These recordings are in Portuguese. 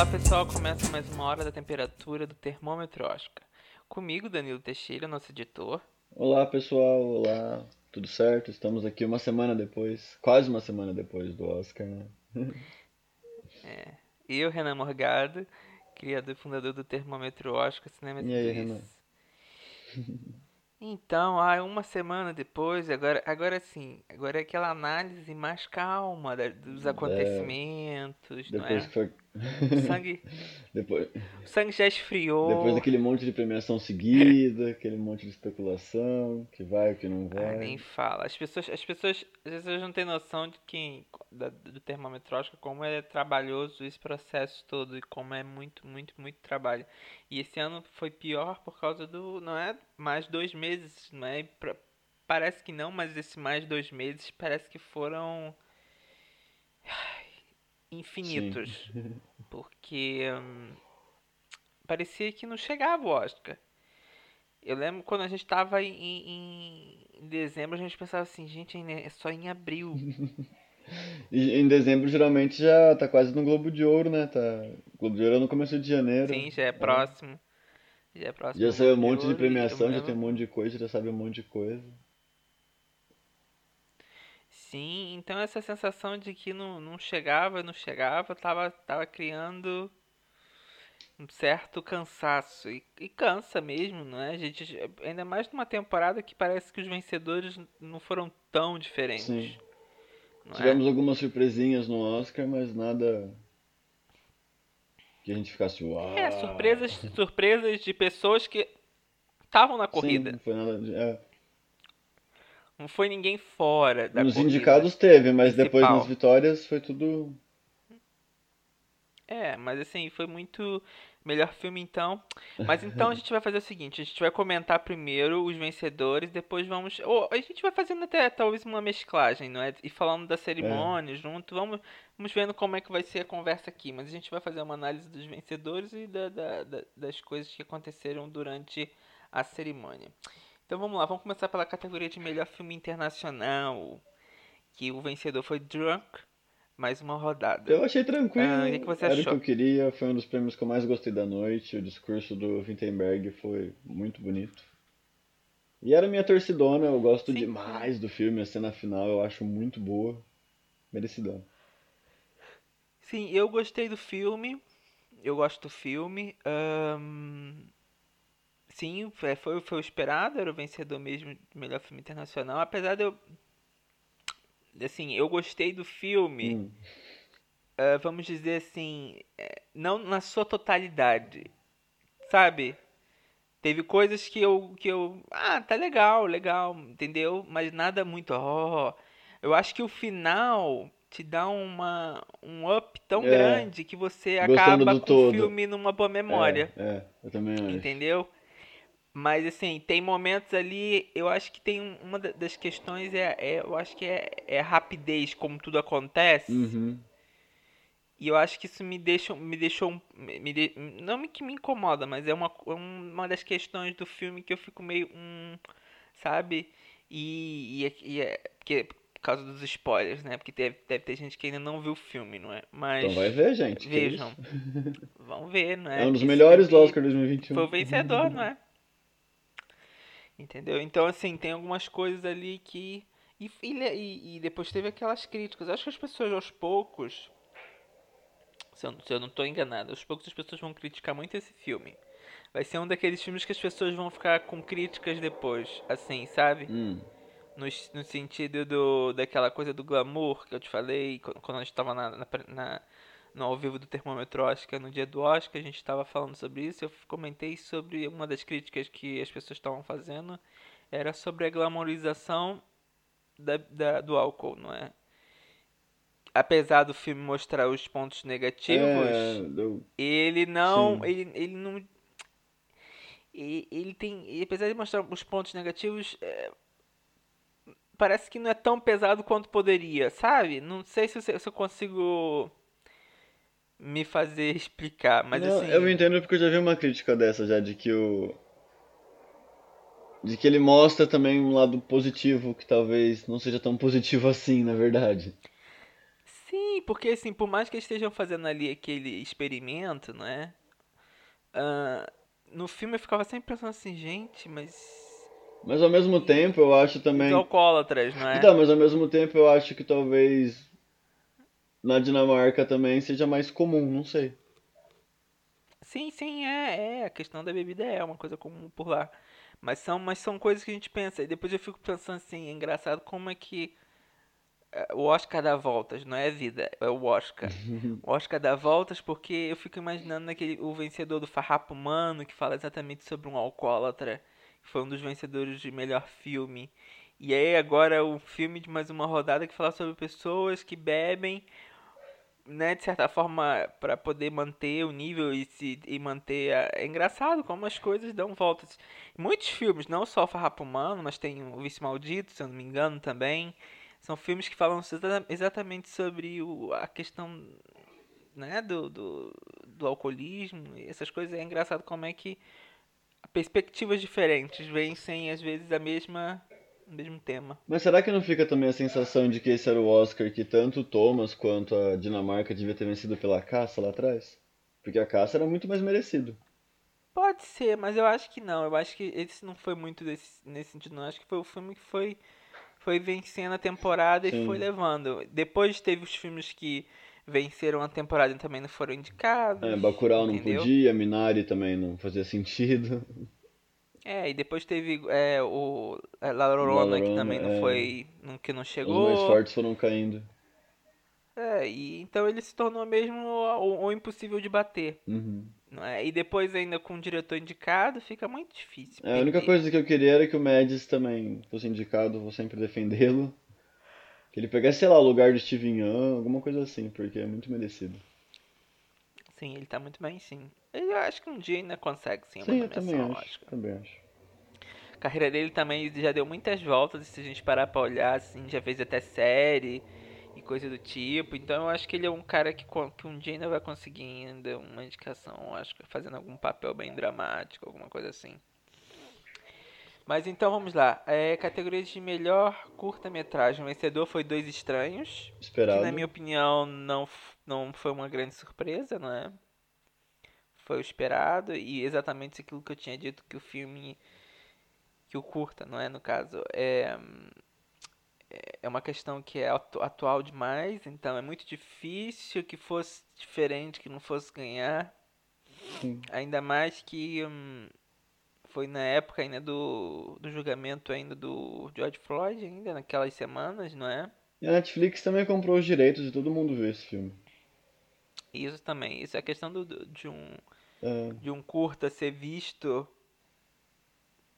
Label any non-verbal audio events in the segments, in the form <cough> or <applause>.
Olá pessoal, começa mais uma hora da temperatura do termômetro Oscar. Comigo, Danilo Teixeira, nosso editor. Olá pessoal, olá, tudo certo? Estamos aqui uma semana depois, quase uma semana depois do Oscar, né? <laughs> É, eu, Renan Morgado, criador e fundador do termômetro Oscar Cinema E aí, Renan? <laughs> Então, ah, uma semana depois, agora, agora sim, agora é aquela análise mais calma da- dos acontecimentos, não Depois é? que foi. O sangue, <laughs> Depois, o sangue já esfriou. depois daquele monte de premiação seguida, aquele monte de especulação, que vai, que não Ah, nem vai. fala. As pessoas, as pessoas, as pessoas não têm noção de quem, do termômetro Oscar, como é trabalhoso esse processo todo e como é muito, muito, muito trabalho. E esse ano foi pior por causa do, não é? Mais dois meses, não é? Parece que não, mas esses mais dois meses parece que foram Sim. infinitos. <laughs> Porque hum, parecia que não chegava o Oscar. Eu lembro quando a gente tava em, em- em dezembro, a gente pensava assim, gente, é só em abril. <laughs> E em dezembro geralmente já tá quase no Globo de Ouro, né? Tá... Globo de Ouro é no começo de janeiro. Sim, já é É. próximo. Já é próximo Já saiu um monte de e eu premiação, já tem um monte de coisa, já sabe um monte de coisa. Sim, então essa sensação de que não, não chegava, não chegava, tava, tava criando um certo cansaço. E, e cansa mesmo, não é? A gente, ainda mais numa temporada que parece que os vencedores não foram tão diferentes, Sim. é? Tivemos algumas surpresinhas no Oscar, mas nada que a gente ficasse É, surpresas, uau. surpresas de pessoas que estavam na Sim, não corrida. foi nada é. Não foi ninguém fora da Nos corrida indicados teve, mas depois nas principal. vitórias foi tudo. É, mas assim, foi muito melhor filme então. Mas então a <laughs> gente vai fazer o seguinte, a gente vai comentar primeiro os vencedores, depois vamos, ou a gente vai fazendo até talvez uma mesclagem, não é? E falando da É. cerimônia junto, vamos, vamos vendo como é que vai ser a conversa aqui, mas a gente vai fazer uma análise dos vencedores e da- da- da- das coisas que aconteceram durante a cerimônia. Então vamos lá, vamos começar pela categoria de melhor filme internacional, que o vencedor foi Drunk, mais uma rodada. Eu achei Ah, o que que tranquilo, você era o que achou? eu queria, foi um dos prêmios que eu mais gostei da noite. O discurso do Wittenberg foi muito bonito. E era minha torcidona, eu gosto Sim, demais do filme, a cena final eu acho muito boa. Merecidão. sim, eu gostei do filme, eu gosto do filme. Sim, é, foi, foi o esperado, era o vencedor mesmo de melhor filme internacional. Apesar de eu, assim, eu gostei do filme, Hum, ah, vamos dizer assim, é, não na sua totalidade, sabe? Teve coisas que eu, que eu, ah, tá legal, legal, entendeu? Mas nada muito, ó. Eu acho que o final te dá uma, um up tão é, grande que você acaba do com o todo. filme numa boa É, memória, é, eu também acho. entendeu? Mas assim, tem momentos ali, eu acho que tem um- uma da- das questões é, é- eu acho que é, é a rapidez como tudo acontece. Uhum. E eu acho que isso me deixa, me deixou, um- me, de- não me que me incomoda, mas é uma, uma das questões do filme que eu fico meio, hum, sabe? E, e, é- e é porque por causa dos spoilers, né? Porque deve, deve ter gente que ainda não viu o filme, não é? Então vai Mas ver, gente, vejam, vão ver, não É é? um dos melhores do Oscar foi o 2021. vencedor, não é? Entendeu? Então, assim, tem algumas coisas ali que. E, e, e- depois teve aquelas críticas. Acho que as pessoas aos poucos. Se eu, se eu não estou enganado, aos poucos as pessoas vão criticar muito esse filme. Vai ser um daqueles filmes que as pessoas vão ficar com críticas depois, assim, sabe? Hum, No, no sentido do, daquela coisa do glamour que eu te falei qu- quando a gente estava na, na, na- no ao vivo do Termômetro Oscar, no dia do Oscar, a gente estava falando sobre isso. Eu comentei sobre uma das críticas que as pessoas estavam fazendo, era sobre a glamorização da, da- do álcool, não é? Apesar do filme mostrar os pontos é, negativos, eu, ele não, sim. ele, ele não, e- ele tem, apesar de mostrar os pontos negativos, é, parece que não é tão pesado quanto poderia, sabe? Não sei se eu, se eu consigo me fazer explicar, mas Não, eu assim, entendo porque eu já vi uma crítica dessa já, de que o. De que ele mostra também um lado positivo, que talvez não seja tão positivo assim, na verdade. sim, porque assim, por mais que eles estejam fazendo ali aquele experimento, não é? Ah, no filme eu ficava sempre pensando assim, gente, mas. Mas ao mesmo tempo eu acho Os também. alcoólatras, não é? Então, mas ao mesmo tempo eu acho que talvez na Dinamarca também seja mais comum, não sei. Sim, sim, é, é. A questão da bebida é uma coisa comum por lá. Mas são, mas são coisas que a gente pensa. E depois eu fico pensando assim, é engraçado como é que eh, o Oscar dá voltas, não é a vida, é o Oscar. <laughs> O Oscar dá voltas porque eu fico imaginando naquele, o vencedor do Farrapo Humano, que fala exatamente sobre um alcoólatra, que foi um dos vencedores de melhor filme. E aí agora o filme de mais uma rodada que fala sobre pessoas que bebem né, de certa forma, para poder manter o nível e se e manter. A... É engraçado como as coisas dão voltas. Muitos filmes, não só o Farrapo Humano, mas tem o Vício Maldito, se eu não me engano, também. São filmes que falam exa- exatamente sobre o, a questão né, do, do, do alcoolismo e essas coisas. É engraçado como é que perspectivas diferentes vencem, às vezes, a mesma, mesmo tema. Mas será que não fica também a sensação de que esse era o Oscar que tanto o Thomas quanto a Dinamarca devia ter vencido pela caça lá atrás? Porque a caça era muito mais merecido. Pode ser, mas eu acho que não. Eu acho que esse não foi muito desse, nesse sentido, não. Eu acho que foi o filme que foi, foi vencendo a temporada e foi Sim. levando. Depois teve os filmes que venceram a temporada e também não foram indicados. É, Bacurau não entendeu? podia, Minari também não fazia sentido. É, e depois teve é, o é, La Llorona, La que também não é. foi. não- que não Os mais chegou. fortes foram caindo. É, e então ele se tornou mesmo o, o impossível de bater. Uhum. É? E depois ainda com o diretor indicado, fica muito difícil. É, a única coisa que eu queria era que o Mads também fosse indicado, vou sempre defendê-lo. Que ele pegasse, sei lá, o lugar do Steven Yeun, alguma coisa assim, porque é muito merecido. Sim, ele tá muito bem, sim. Eu acho que um dia ainda consegue, sim, Sim, eu também acho. Oscar. Também acho. A carreira dele também já deu muitas voltas, se a gente parar pra olhar, assim, já fez até série e coisa do tipo. Então eu acho que ele é um cara que, que um dia ainda vai conseguir ainda uma indicação, acho que fazendo algum papel bem dramático, alguma coisa assim. Mas então vamos lá. É, categorias de melhor curta-metragem. O vencedor foi Dois Estranhos, que Esperado. na minha opinião não, não foi uma grande surpresa, não é? Foi o esperado e exatamente aquilo que eu tinha dito que o filme, que o curta, não é? No caso, é, é uma questão que é atu- atual demais, então é muito difícil que fosse diferente, que não fosse ganhar. Sim. Ainda mais que hum, foi na época ainda do, do julgamento ainda do George Floyd, ainda naquelas semanas, não é? E a Netflix também comprou os direitos de todo mundo ver esse filme. Isso também, isso é a questão do, de um É, de um curta ser visto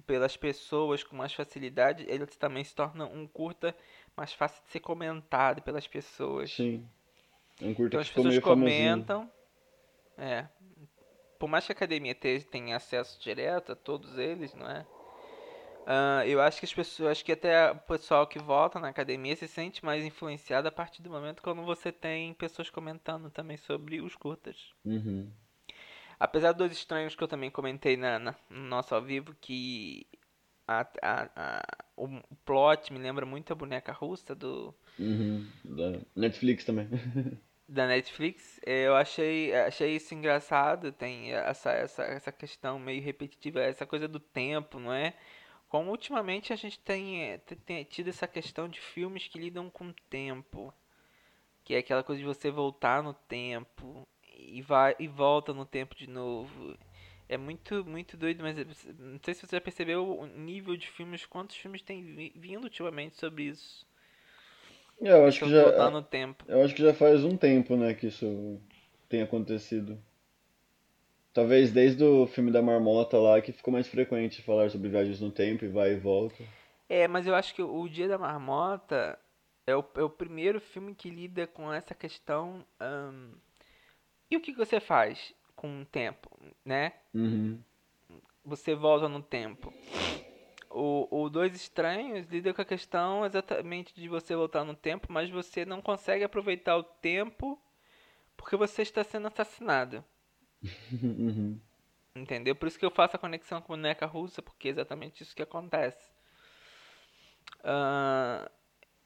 pelas pessoas com mais facilidade, ele também se torna um curta mais fácil de ser comentado pelas pessoas. sim. É um curta Então que as pessoas meio famosinho. comentam. É. Por mais que a academia te- tenha acesso direto a todos eles, não é? Ah, eu acho que as pessoas, acho que até o pessoal que vota na academia se sente mais influenciado a partir do momento quando você tem pessoas comentando também sobre os curtas. Uhum. Apesar dos estranhos que eu também comentei na, na- no nosso ao vivo, que a, a, a- o, plot me lembra muito a boneca russa do, Uhum. Da Netflix também. <laughs> da Netflix, eh, eu achei, achei isso engraçado, tem essa, essa, essa questão meio repetitiva, essa coisa do tempo, não é? Como ultimamente a gente tem, eh, te- tem tido essa questão de filmes que lidam com o tempo, que é aquela coisa de você voltar no tempo e vai e volta no tempo de novo. É muito, muito doido, mas eh, não sei se você já percebeu o nível de filmes, quantos filmes tem vi- vindo ultimamente sobre isso. É, eu acho que voltar já, no tempo. eu acho que já faz um tempo, né, que isso tem acontecido. Talvez desde o filme da Marmota lá que ficou mais frequente falar sobre viagens no tempo e vai e volta. É, mas eu acho que o Dia da Marmota é o, é o primeiro filme que lida com essa questão. e o que que você faz com o tempo, né? Uhum. Você volta no tempo. O, o Dois Estranhos lida com a questão exatamente de você voltar no tempo, mas você não consegue aproveitar o tempo porque você está sendo assassinado. Uhum. Entendeu? Por isso que eu faço a conexão com a boneca russa, porque é exatamente isso que acontece. Ah,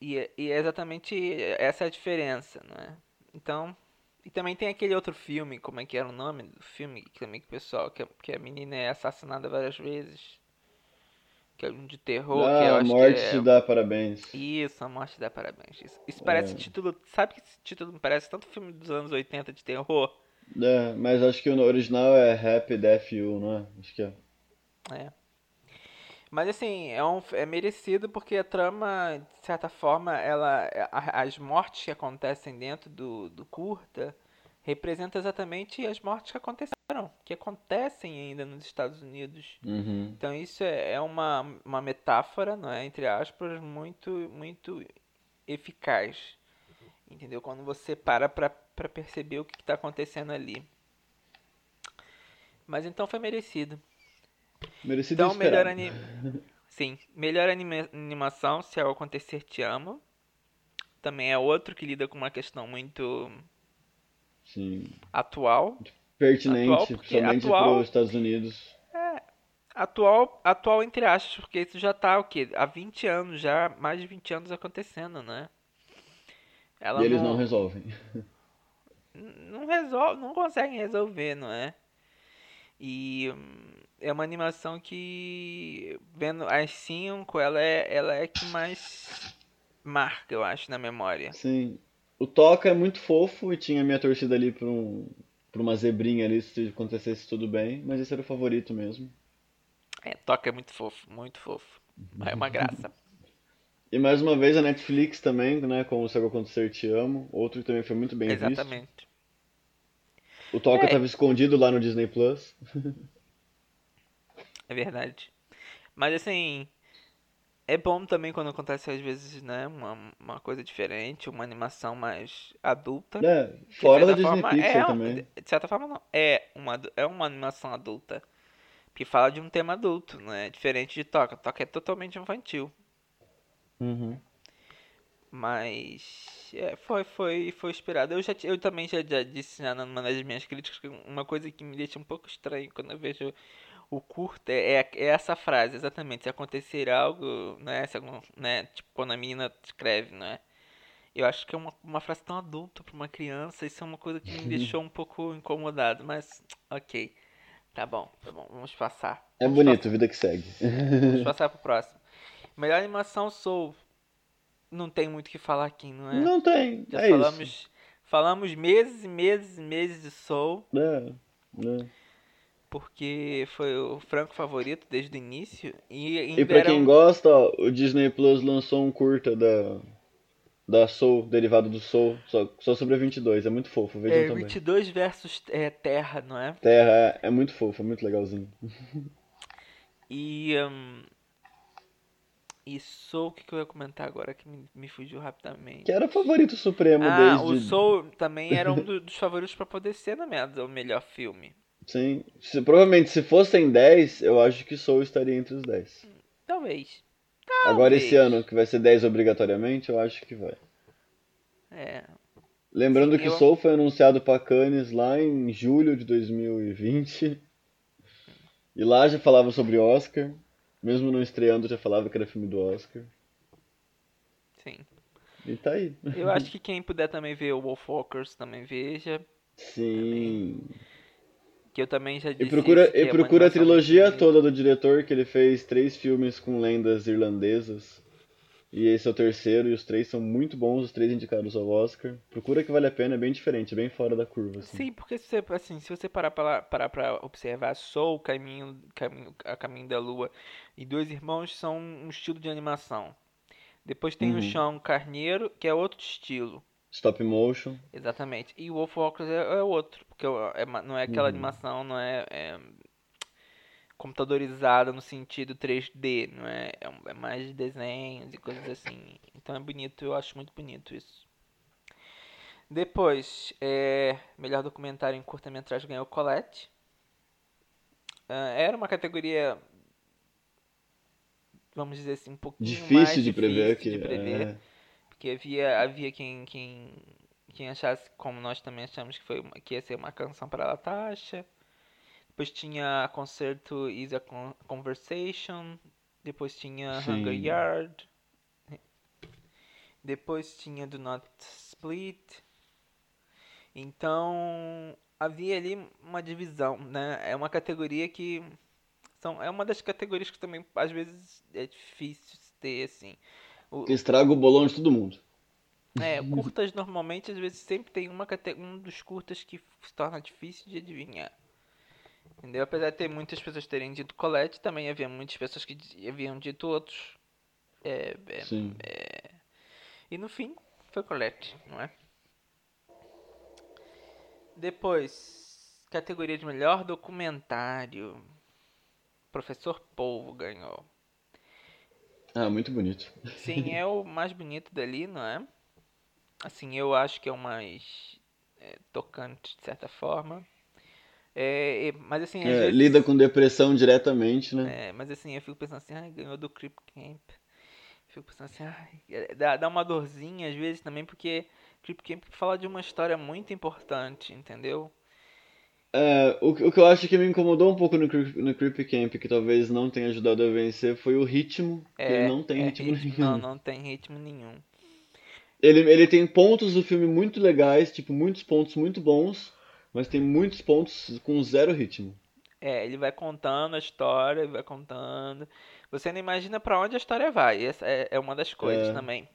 e, é- e é exatamente essa a diferença, não é? Então, e também tem aquele outro filme, como é que era o nome do filme? Que também que o pessoal, que, a- que a menina é assassinada várias vezes. Que é um de terror, que eu Ah, a acho morte é. te dá parabéns. Isso, a morte dá parabéns. Isso, isso parece É. título. Sabe que esse título me parece tanto filme dos anos 80 de terror? É, mas acho que o original é Happy Death You, não é? Acho que é. É. Mas assim, é, um, é merecido porque a trama, de certa forma, ela, a- as mortes que acontecem dentro do, do curta representam exatamente as mortes que aconteceram, que acontecem ainda nos Estados Unidos. Uhum. Então isso é, é uma, uma metáfora, não é, entre aspas, muito, muito eficaz. Entendeu? Quando você para pra, pra perceber o que está acontecendo ali. Mas então foi merecido. Merecido Então, melhor esperado. ani... <laughs> Sim, melhor anima- animação, Se Algo Acontecer Te Amo. Também é outro que lida com uma questão muito Sim. atual. Pertinente, Atual, principalmente atual- para os Estados Unidos. Atual, atual entre aspas, porque isso já tá o quê? Há 20 anos já, mais de 20 anos acontecendo, né? Ela E eles não resolvem. <laughs> não resolve, não conseguem resolver, não é? E hum, é uma animação que vendo as cinco, ela é ela é que mais marca, eu acho, na memória. Sim. O Toca é muito fofo e tinha minha torcida ali pra, um, pra uma zebrinha ali se acontecesse tudo bem, mas esse era o favorito mesmo. É, toca é muito fofo, muito fofo. É uma graça. <laughs> E mais uma vez a Netflix também, né, com o Se Acontecer Te Amo, outro que também foi muito bem visto. Exatamente. O Toca É. estava escondido lá no Disney Plus. É verdade. Mas assim, é bom também quando acontece às vezes, né, uma, uma coisa diferente, uma animação mais adulta. É, fora da Disney forma, Pixar é, também. De certa forma, não. É uma, é uma animação adulta. Que fala de um tema adulto, né? Diferente de Toca. Toca é totalmente infantil. Uhum. Mas é, foi, foi, foi inspirado. Eu, já, eu também já, já disse já numa das minhas críticas que uma coisa que me deixa um pouco estranho quando eu vejo o curta é, é, é essa frase, exatamente. Se acontecer algo, né? Se algum, né? Tipo, quando a menina escreve, né? Eu acho que é uma, uma frase tão adulta pra uma criança. Isso é uma coisa que me deixou um pouco incomodado. Mas, ok. Tá bom, tá bom. Vamos passar. É Vamos bonito, vida que segue. Vamos <laughs> passar pro próximo. Melhor animação Soul. Não tem muito o que falar aqui, não é? Não tem, Já é falamos, falamos meses e meses e meses de Soul, isso. É, é. porque foi o franco favorito desde o início. E E pra quem um- gosta, ó, o Disney Plus lançou um curta da, da Soul, derivado do Soul, só, só sobre a 22, é muito fofo, vejam é, também. 22 versus é, Terra, não é? Terra é, é muito fofo, é muito legalzinho. <laughs> E. hum, e Soul, o que, que eu ia comentar agora que me, me fugiu rapidamente? Que era o favorito supremo Ah, desde... o Soul também era um do- <laughs> dos favoritos pra poder ser nomeado o melhor filme. Sim, se, provavelmente se fossem 10, eu acho que Soul estaria entre os 10. Talvez. Agora esse Talvez. ano, que vai ser 10 obrigatoriamente, eu acho que vai. É. Lembrando Sim, que eu- Soul foi anunciado pra Cannes lá em julho de 2020. E lá já falava sobre Oscar. Mesmo não estreando, já falava que era filme do Oscar. Sim. E tá aí. Eu acho <laughs> que quem puder também ver o Wolfwalkers também veja. Sim. Que eu também já disse E procura, isso, que e é procura a trilogia toda do diretor, que ele fez três filmes com lendas irlandesas. E esse é o terceiro, e os três são muito bons, os três indicados ao Oscar. Procura que vale a pena, é bem diferente, é bem fora da curva. Assim. Sim, porque se você, assim, se você parar pra, parar pra observar Soul, Caminho, Caminho, a Caminho da Lua e Dois Irmãos são um estilo de animação. Depois tem Uhum. o Chão Carneiro, que é outro estilo. Stop motion. Exatamente. E o Wolfwalkers é, é outro, porque é não é aquela Uhum. animação, não é, é computadorizada no sentido 3D, não é? É, é mais desenhos e coisas assim. Então é bonito, eu acho muito bonito isso. Depois, é, melhor documentário em curta-metragem ganhou Colette. Ah, era uma categoria, vamos dizer assim, um pouquinho mais Difícil de prever difícil que. de prever. é. Porque havia, havia quem, quem, quem achasse, como nós também achamos que, foi que ia ser uma canção para a Latasha. Depois tinha Concerto Is a Con- Conversation. Depois tinha Sim. Hunger Yard. Depois tinha Do Not Split. Então havia ali uma divisão, né? É uma categoria que são é uma das categorias que também às vezes é difícil ter assim. O... Que estraga o bolão de todo mundo. É, curtas normalmente às vezes sempre tem uma um dos curtas que se torna difícil de adivinhar. Entendeu? Apesar de ter muitas pessoas terem dito Colette, também havia muitas pessoas que haviam dito outros. É, é, Sim. É... E no fim, foi Colette, não é? Depois, categoria de melhor documentário. Professor Polvo ganhou. Ah, muito bonito. Sim, é o <laughs> mais bonito dali, não é? Assim, eu acho que é o mais é, tocante, de certa forma. É, mas assim. É, vezes, lida com depressão diretamente, né? É, mas assim, eu fico pensando assim, ai, ganhou do Creep Camp. Fico pensando assim, ai, é, dá, dá uma dorzinha às vezes também, porque Creep Camp fala de uma história muito importante, entendeu? É, o, o que eu acho que me incomodou um pouco no, no Creep Camp, que talvez não tenha ajudado a vencer, foi o ritmo. É, ele não tem é, ritmo, ritmo nenhum. Não, não tem ritmo nenhum. Ele, ele tem pontos do filme muito legais, tipo, muitos pontos muito bons, mas tem muitos pontos com zero ritmo. É, ele vai contando a história, ele vai contando. Você não imagina para onde a história vai. Essa é, é uma das coisas é. também.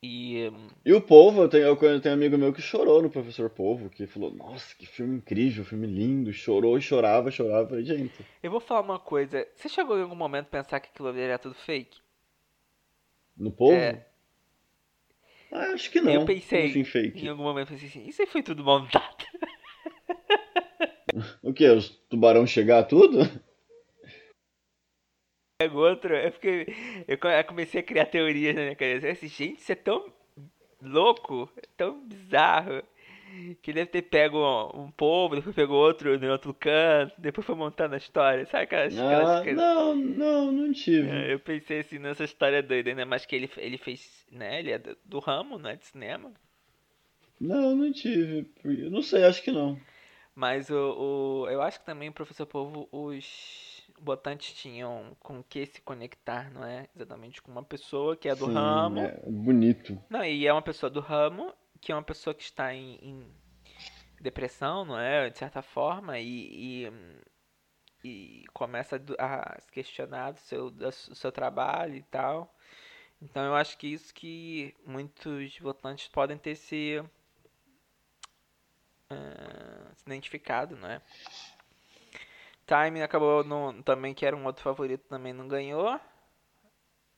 E, e o Povo, eu tenho, eu tenho um amigo meu que chorou no Professor Povo, que falou, nossa, que filme incrível, filme lindo, chorou, chorava, chorava. Falei, gente. Eu vou falar uma coisa. Você chegou em algum momento a pensar que aquilo ali era tudo fake? No Povo? É. Acho que não. Eu pensei, assim, fake? em algum momento, pensei assim, isso aí foi tudo montado. <laughs> o que? Os tubarão chegar tudo? Pego outro, é porque eu comecei a criar teorias na minha cabeça. Assim, gente, isso é tão louco, é tão bizarro. Que deve ter pego um, povo, depois pegou outro no outro canto, depois foi montando a história, sabe aquelas, ah, aquelas Não, não, não tive. É, eu pensei assim nessa história doida, ainda mais que ele, ele fez, né? Ele é do, do ramo, né? De cinema. Não, não tive. Eu não sei, acho que não. Mas o, o eu acho que também, professor Povo, os votantes tinham com que se conectar, não é? Exatamente com uma pessoa que é do Sim, ramo. É bonito. Não, e é uma pessoa do ramo que é uma pessoa que está em, em depressão, não é? De certa forma, e, e, e começa a se questionar do seu, do seu trabalho e tal. Então eu acho que isso que muitos votantes podem ter se, uh, se identificado, não é? Time acabou no, também, que era um outro favorito, também não ganhou.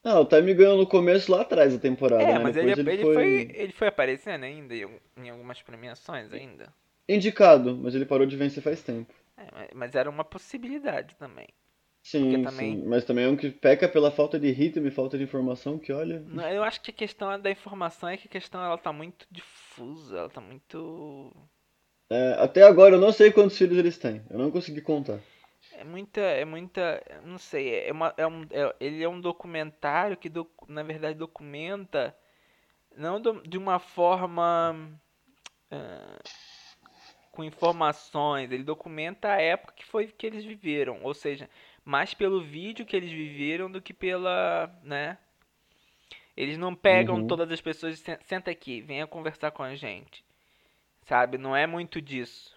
Não, o Time ganhou no começo lá atrás da temporada, é, né? mas ele, ele, ele, foi... foi... ele foi aparecendo ainda em algumas premiações ainda. Indicado, mas ele parou de vencer faz tempo. É, mas era uma possibilidade também. Sim, também... sim, mas também é um que peca pela falta de ritmo e falta de informação que, olha... Não, eu acho que a questão da informação é que a questão ela tá muito difusa, ela tá muito... É, até agora eu não sei quantos filhos eles têm, eu não consegui contar. É muita, é muita, não sei, é, uma, é um, é, ele é um documentário que do, na verdade documenta não do, de uma forma uh, com informações, ele documenta a época que foi que eles viveram, ou seja, mais pelo vídeo que eles viveram do que pela, né? Eles não pegam uhum. todas as pessoas e senta aqui, venha conversar com a gente. Sabe, não é muito disso.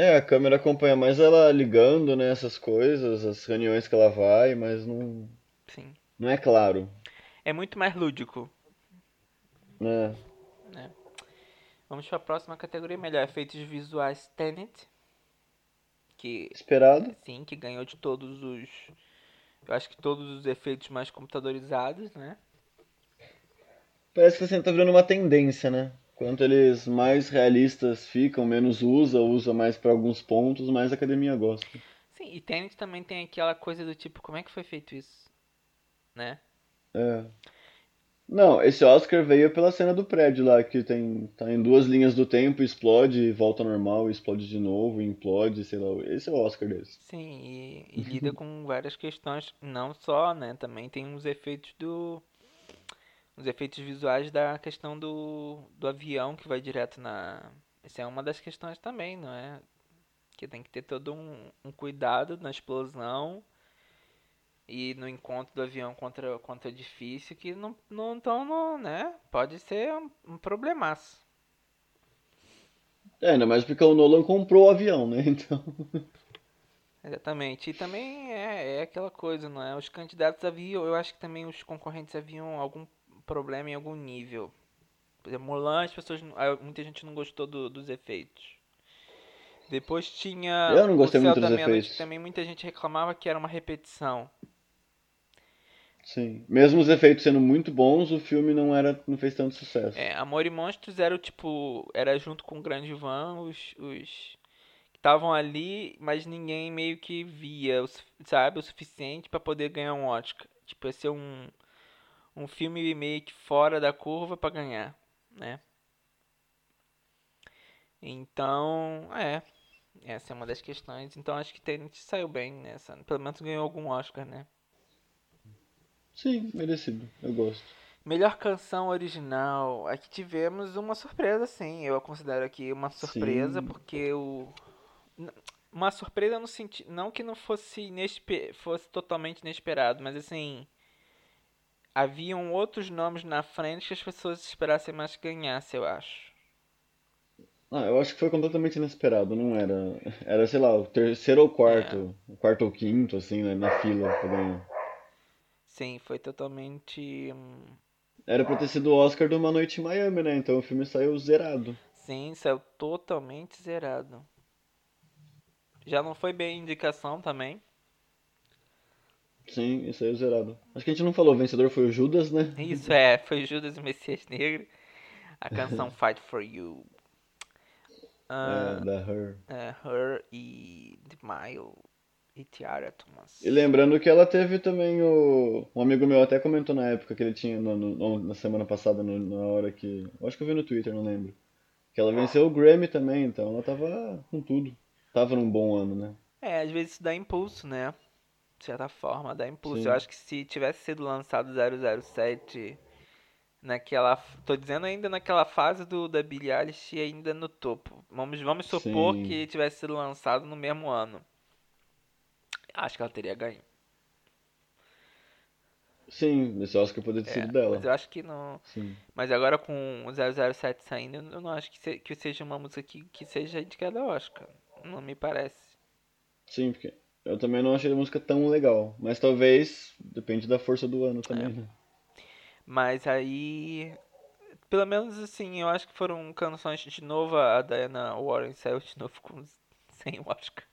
É, a câmera acompanha mais ela ligando, né, essas coisas, as reuniões que ela vai, mas não. Sim. Não é claro. É muito mais lúdico. É. é. Vamos para a próxima categoria, melhor efeitos visuais Tenet. Que, Esperado. Sim, que ganhou de todos os. Eu acho que todos os efeitos mais computadorizados, né? Parece que você tá virando uma tendência, né? Quanto eles mais realistas ficam, menos usa, usa mais para alguns pontos, mais a academia gosta. Sim, e Tenet também tem aquela coisa do tipo, como é que foi feito isso? Né? É. Não, esse Oscar veio pela cena do prédio lá, que tem tá em duas linhas do tempo, explode, volta normal, explode de novo, implode, sei lá. Esse é o Oscar desse. Sim, e, e lida com várias questões, não só, né? Também tem uns efeitos do os efeitos visuais da questão do, do avião que vai direto na. Essa é uma das questões também, não é? Que tem que ter todo um, um cuidado na explosão e no encontro do avião contra, contra o edifício que não, não tão, no, né? Pode ser um, um problemaço. É, ainda mais porque o Nolan comprou o avião, né? <laughs> Então. Exatamente. E também é, é aquela coisa, não é? Os candidatos haviam, eu acho que também os concorrentes haviam algum problema em algum nível. Por exemplo, Mulan, as pessoas, muita gente não gostou do, dos efeitos. Depois tinha Eu não gostei o Céu muito da dos Meia-Noite, efeitos. também muita gente reclamava que era uma repetição. Sim. Mesmo os efeitos sendo muito bons, o filme não era, não fez tanto sucesso. É, Amor e Monstros era o tipo, era junto com o Grande Van, os, os que estavam ali, mas ninguém meio que via, sabe, o suficiente pra poder ganhar um Oscar. Tipo, ia ser um, um filme meio que fora da curva pra ganhar, né? Então, é, essa é uma das questões. Então acho que Tenet saiu bem nessa, pelo menos ganhou algum Oscar, né? Sim, merecido. Eu gosto. Melhor canção original. Aqui tivemos uma surpresa, sim. Eu considero aqui uma surpresa, Sim. porque o. Uma surpresa no sentido. Não que não fosse, inespe... fosse totalmente inesperado, mas assim. Haviam outros nomes na frente que as pessoas esperassem mais que ganhasse, eu acho. Ah, eu acho que foi completamente inesperado, não era. <laughs> Era, sei lá, o terceiro ou É. quarto, o quarto ou quinto, assim, né, na fila pra ganhar. Sim, foi totalmente. hum, Era pra ter sido o Oscar de Uma Noite em Miami, né? Então o filme saiu zerado. Sim, saiu totalmente zerado. Já não foi bem indicação também. Sim, e saiu zerado. Acho que a gente não falou, o vencedor foi o Judas, né? Isso é, foi Judas e o Messias Negro. A canção <laughs> Fight for You. Ah, É, da Her. é, Her e The Mile e Tiara Thomas. E lembrando que ela teve também o. Um amigo meu até comentou na época que ele tinha, no- no- na semana passada, no- na hora que. Acho que eu vi no Twitter, não lembro. Que ela venceu o Grammy também, então ela tava com tudo. Tava num bom ano, né? É, às vezes isso dá impulso, né? De certa forma, dá impulso. Sim. Eu acho que se tivesse sido lançado 007 naquela. Tô dizendo ainda naquela fase do da Billie Eilish e ainda no topo. Vamos, vamos supor Sim. que tivesse sido lançado no mesmo ano. Acho que ela teria ganho. Sim, esse Oscar poderia ter É, sido dela. mas eu acho que não. Sim. Mas agora com o 007 saindo, eu não acho que, se- que seja uma música que, que seja indicada ao Oscar. Não me parece. Sim, porque eu também não achei a música tão legal. Mas talvez, depende da força do ano também, É. né? Mas aí. Pelo menos assim, eu acho que foram canções de novo. A Diana Warren saiu de novo com, sem <laughs> Oscar.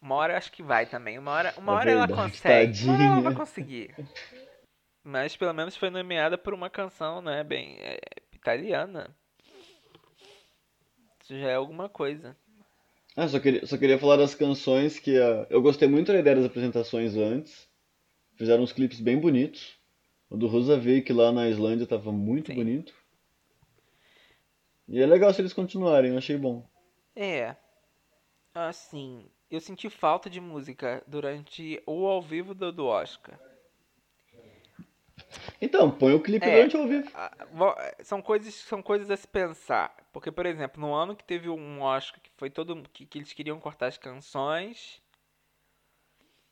Uma hora eu acho que vai também. Uma hora, uma É hora ela consegue. Uma hora ela vai tadinha. conseguir. Mas pelo menos foi nomeada por uma canção, né? Bem. é, italiana. Isso já é alguma coisa. Ah, só queria, só queria falar das canções que ah, eu gostei muito da ideia das apresentações antes. Fizeram uns clipes bem bonitos. O do Rosavik lá na Islândia tava muito Sim. bonito. E é legal se eles continuarem, eu achei bom. É. Assim, eu senti falta de música durante o ao vivo do, do Oscar. Então, põe o clipe É. durante o ao vivo. Vo- São coisas, são coisas a se pensar. Porque, por exemplo, no ano que teve um Oscar que foi todo que, que eles queriam cortar as canções,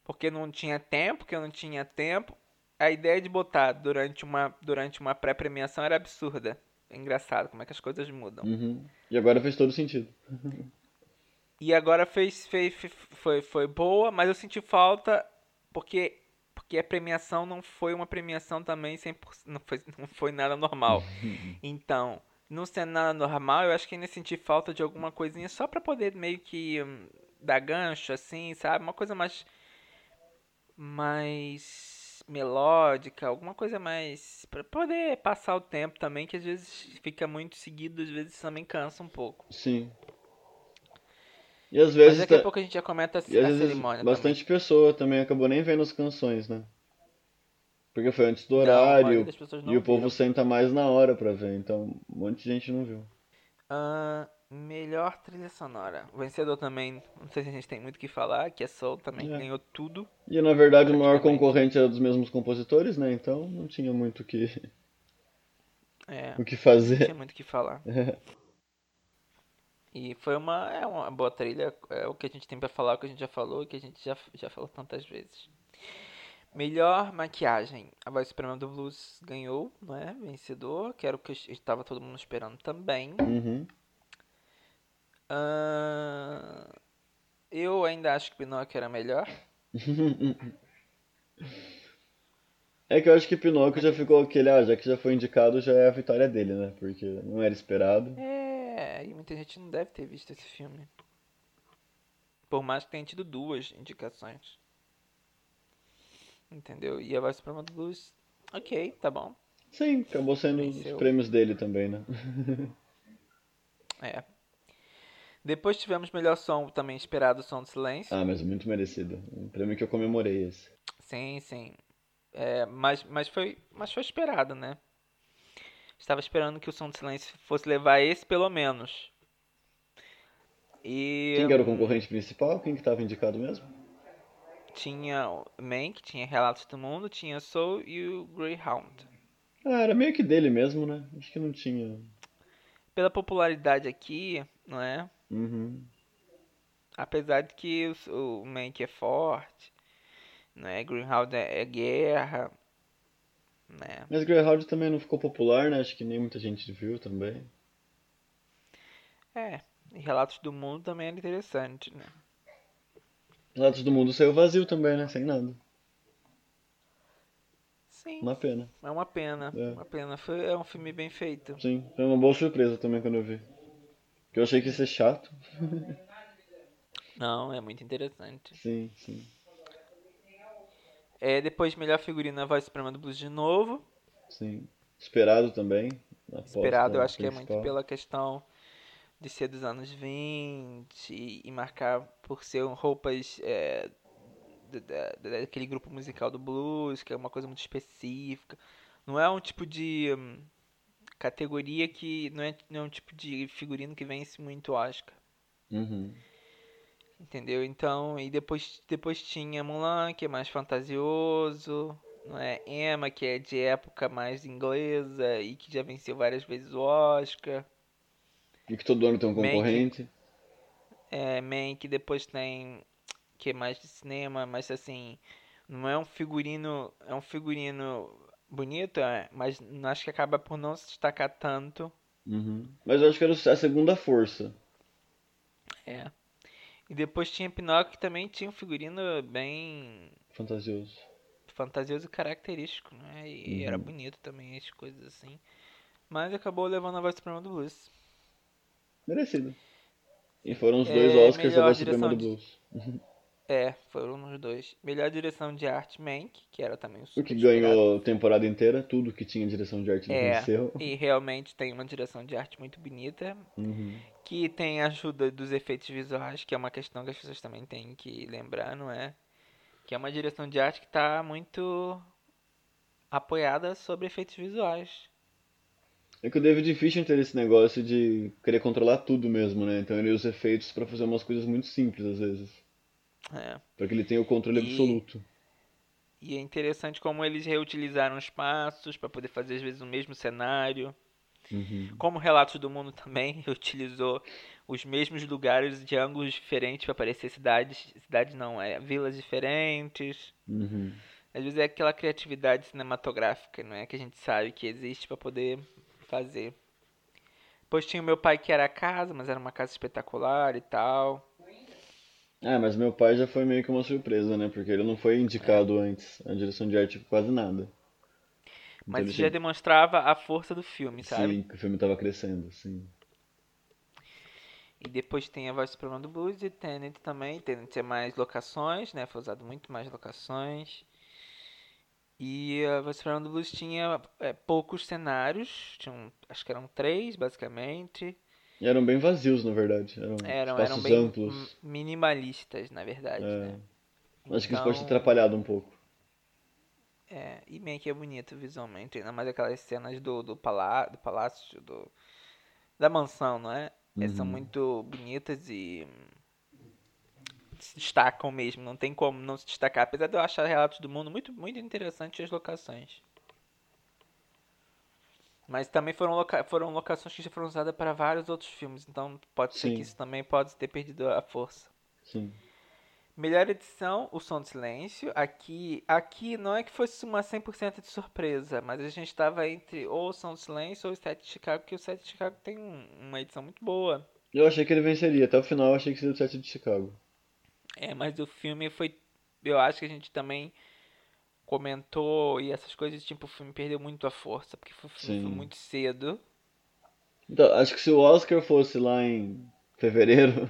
porque não tinha tempo, porque não tinha tempo, a ideia de botar durante uma durante uma pré-premiação era absurda. É engraçado como é que as coisas mudam. Uhum. E agora fez todo sentido. E agora fez, fez, fe- foi, foi boa, mas eu senti falta porque, porque a premiação não foi uma premiação também 100%, não foi, <laughs> não foi nada normal. Então, não sendo nada normal, eu acho que ainda senti falta de alguma coisinha só pra poder meio que hum, dar gancho, assim, sabe? Uma coisa mais. mais melódica, alguma coisa mais. pra poder passar o tempo também, que às vezes fica muito seguido, às vezes também cansa um pouco. Sim. E às Mas vezes, daqui a tá- pouco a gente já comenta a, a cerimônia bastante pessoa também acabou nem vendo as canções, né? Porque foi antes do também. Não, horário não e o povo senta mais na hora pra ver, então um monte de gente não viu. Ah, melhor trilha sonora. O vencedor também, não sei se a gente tem muito o que falar, que é Soul também, É. ganhou tudo. E na verdade o maior concorrente era dos mesmos compositores, né? Então não tinha muito o que, É, <laughs> o que não fazer. tinha muito o que falar. <laughs> E foi uma, é uma boa trilha, é o que a gente tem pra falar, o que a gente já falou, o que a gente já, já falou tantas vezes. Melhor maquiagem. A Voz Suprema do Blues ganhou, não é? Vencedor, que era o que estava todo mundo esperando também. Uhum. Ah, eu ainda acho que Pinóquio era melhor. <laughs> É que eu acho que Pinóquio já ficou aquele, ah, já que já foi indicado, já é a vitória dele, né? Porque não era esperado. É, e muita gente não deve ter visto esse filme. Por mais que tenha tido duas indicações. Entendeu? E a Voz Suprema do Blues, ok, tá bom. Sim, acabou sendo Venceu. os prêmios dele também, né? É. Depois tivemos melhor som também esperado, Som do Silêncio. Ah, mas muito merecido. Um prêmio que eu comemorei esse. Sim, sim. É, mas, mas, foi, mas foi esperado, né? Estava esperando que o Som do Silêncio fosse levar esse pelo menos. E Quem que era o concorrente principal? Quem que tava indicado mesmo? tinha o Mank, tinha Relatos do Mundo, tinha Soul e o Greyhound. Ah, era meio que dele mesmo, né? Acho que não tinha. Pela popularidade aqui, não é? Uhum. Apesar de que o, o Mank é forte, né? Greyhound é, é guerra, né? Mas Greyhound também não ficou popular, né? Acho que nem muita gente viu também. É, e Relatos do Mundo também era interessante, né? Relatos do Mundo saiu vazio também, né? Sem nada. Sim, Uma pena. é uma pena, É. uma pena. Foi, é um filme bem feito. Sim, foi uma boa surpresa também quando eu vi. Porque eu achei que ia ser chato. Não, é muito interessante. Sim, sim. É, depois, melhor figurino, a voz suprema do blues de novo. Sim. Esperado também. aposta Esperado, eu acho que é muito principal. pela questão de ser dos anos 20 e, e marcar por ser roupas é, da- da- daquele grupo musical do blues, que é uma coisa muito específica. Não é um tipo de hum, categoria que. Não é, não é um tipo de figurino que vence muito Oscar. Uhum. Entendeu? Então, e depois, depois tinha Mulan, que é mais fantasioso, não é? Emma, que é de época mais inglesa e que já venceu várias vezes o Oscar. E que todo ano tem um concorrente. É, Man, que depois tem, que é mais de cinema, mas assim, não é um figurino, é um figurino bonito, é, mas não acho que acaba por não se destacar tanto. Uhum. Mas eu acho que era a segunda força. É. E depois tinha Pinóquio, que também tinha um figurino bem Fantasioso. fantasioso e característico, né? E Uhum. era bonito também, as coisas assim. Mas acabou levando a voz suprema do blues. Merecido. E foram os É, dois Oscars da voz suprema do blues. <laughs> É, foram os dois. Melhor direção de arte, Mank, que era também o O que ganhou a temporada inteira, tudo que tinha direção de arte É, venceu. e realmente tem uma direção de arte muito bonita, Uhum. Que tem a ajuda dos efeitos visuais, que é uma questão que as pessoas também têm que lembrar, não é? Que é uma direção de arte que está muito apoiada sobre efeitos visuais. É que o David Fincher tem esse negócio de querer controlar tudo mesmo, né? Então ele usa efeitos pra fazer umas coisas muito simples às vezes. É. Pra que ele tenha o controle E- absoluto. E é interessante como eles reutilizaram espaços para poder fazer às vezes o mesmo cenário. Uhum. Como Relatos do Mundo também <laughs> reutilizou os mesmos lugares de ângulos diferentes para parecer cidades, cidades não, é vilas diferentes. Uhum. Às vezes é aquela criatividade cinematográfica, não é? Que a gente sabe que existe para poder fazer. Depois tinha o meu pai que era a casa, mas era uma casa espetacular e tal. Ah, mas meu pai já foi meio que uma surpresa, né? Porque ele não foi indicado É. antes a direção de arte quase nada. Então Mas isso já demonstrava a força do filme, sabe? Sim, que o filme tava crescendo, sim. E depois tem a Voz Suprema do Blues e Tenet também. Tenet é mais locações, né? Foi usado muito mais locações. E a Voz Suprema do Blues tinha é, poucos cenários. Tinham, acho que eram três, basicamente. E eram bem vazios, na verdade. Eram Eram, espaços eram bem amplos. minimalistas, na verdade, É. né? Acho que isso pode ter Então, atrapalhado um pouco. É, e meio que é bonito visualmente. Ainda mais aquelas cenas do, do, palá do palácio, do, da mansão, não é? É, São Uhum. muito bonitas e se destacam mesmo. Não tem como não se destacar. Apesar de eu achar Relatos do Mundo muito, muito interessante as locações. Mas também foram, loca foram locações que já foram usadas para vários outros filmes. Então pode ser que Sim. isso também pode ter perdido a força. Sim. Melhor edição, O Som do Silêncio. Aqui, aqui não é que fosse uma 100% de surpresa, mas a gente estava entre ou O Som do Silêncio ou o Sete de Chicago, porque o Sete de Chicago tem um- uma edição muito boa. Eu achei que ele venceria. Até o final eu achei que seria o 7 de Chicago. É, mas o filme foi. Eu acho que a gente também comentou e essas coisas, tipo, o filme perdeu muito a força, porque o filme foi muito cedo. Então, acho que se o Oscar fosse lá em fevereiro,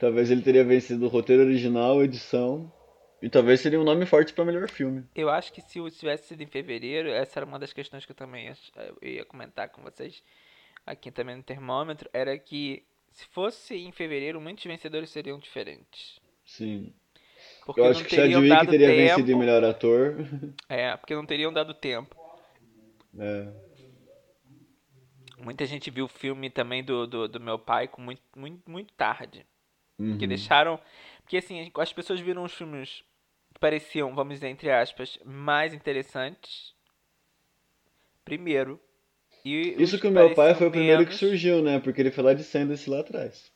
talvez ele teria vencido o roteiro original, edição, e talvez seria um nome forte pra melhor filme. Eu acho que se tivesse sido em fevereiro, essa era uma das questões que eu também ach- eu ia comentar com vocês aqui também no termômetro, era que se fosse em fevereiro, muitos vencedores seriam diferentes. Sim. Porque Eu acho que Chadwick teria tempo. vencido em melhor ator. É, porque não teriam dado tempo. É. Muita gente viu o filme também do, do, do meu pai com muito, muito, muito tarde. Que Uhum. deixaram. Porque assim, as pessoas viram os filmes que pareciam, vamos dizer, entre aspas, mais interessantes. Primeiro. E Isso que o meu pai foi o primeiro que menos- surgiu, né? Porque ele foi lá de Sanders lá atrás.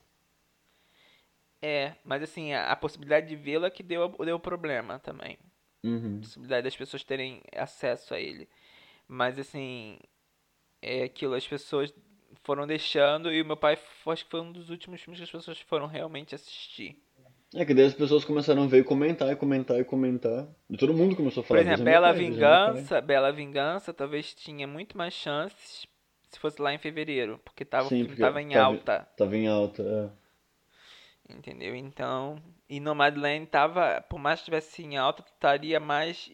É, mas assim, a, a possibilidade de vê-lo é que deu, deu problema também. Uhum. possibilidade das pessoas terem acesso a ele. Mas assim, é aquilo, as pessoas foram deixando e o meu pai acho que foi um dos últimos filmes que as pessoas foram realmente assistir. É que daí as pessoas começaram a ver e comentar, e comentar, e comentar. E todo mundo começou a Por falar. exemplo, "Veja meu Bela pai, meu pai." Vingança, Bela Vingança talvez tinha muito mais chances se fosse lá em fevereiro, porque tava, o Sim, filme tava em tava- alta, Tava em alta, é. entendeu? Então, e Nomadland tava, por mais que tivesse em alta, estaria mais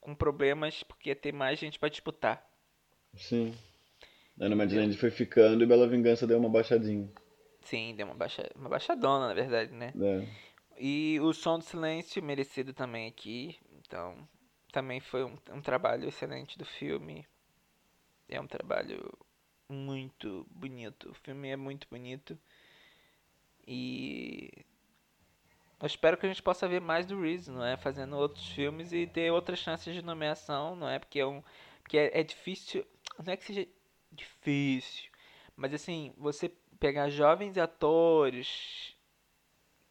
com problemas porque ia ter mais gente pra disputar. Sim. Aí no Madland foi ficando e Bela Vingança deu uma baixadinha. Sim, deu uma, baixa, uma baixadona, na verdade, né? É. E o Som do Silêncio, merecido também aqui. Então, também foi um, um trabalho excelente do filme. É um trabalho muito bonito. O filme é muito bonito. E eu espero que a gente possa ver mais do Reese, não é? Fazendo outros filmes e ter outras chances de nomeação, não é? Porque é um. Porque é, é difícil. Não é que seja difícil. Mas assim, você pegar jovens atores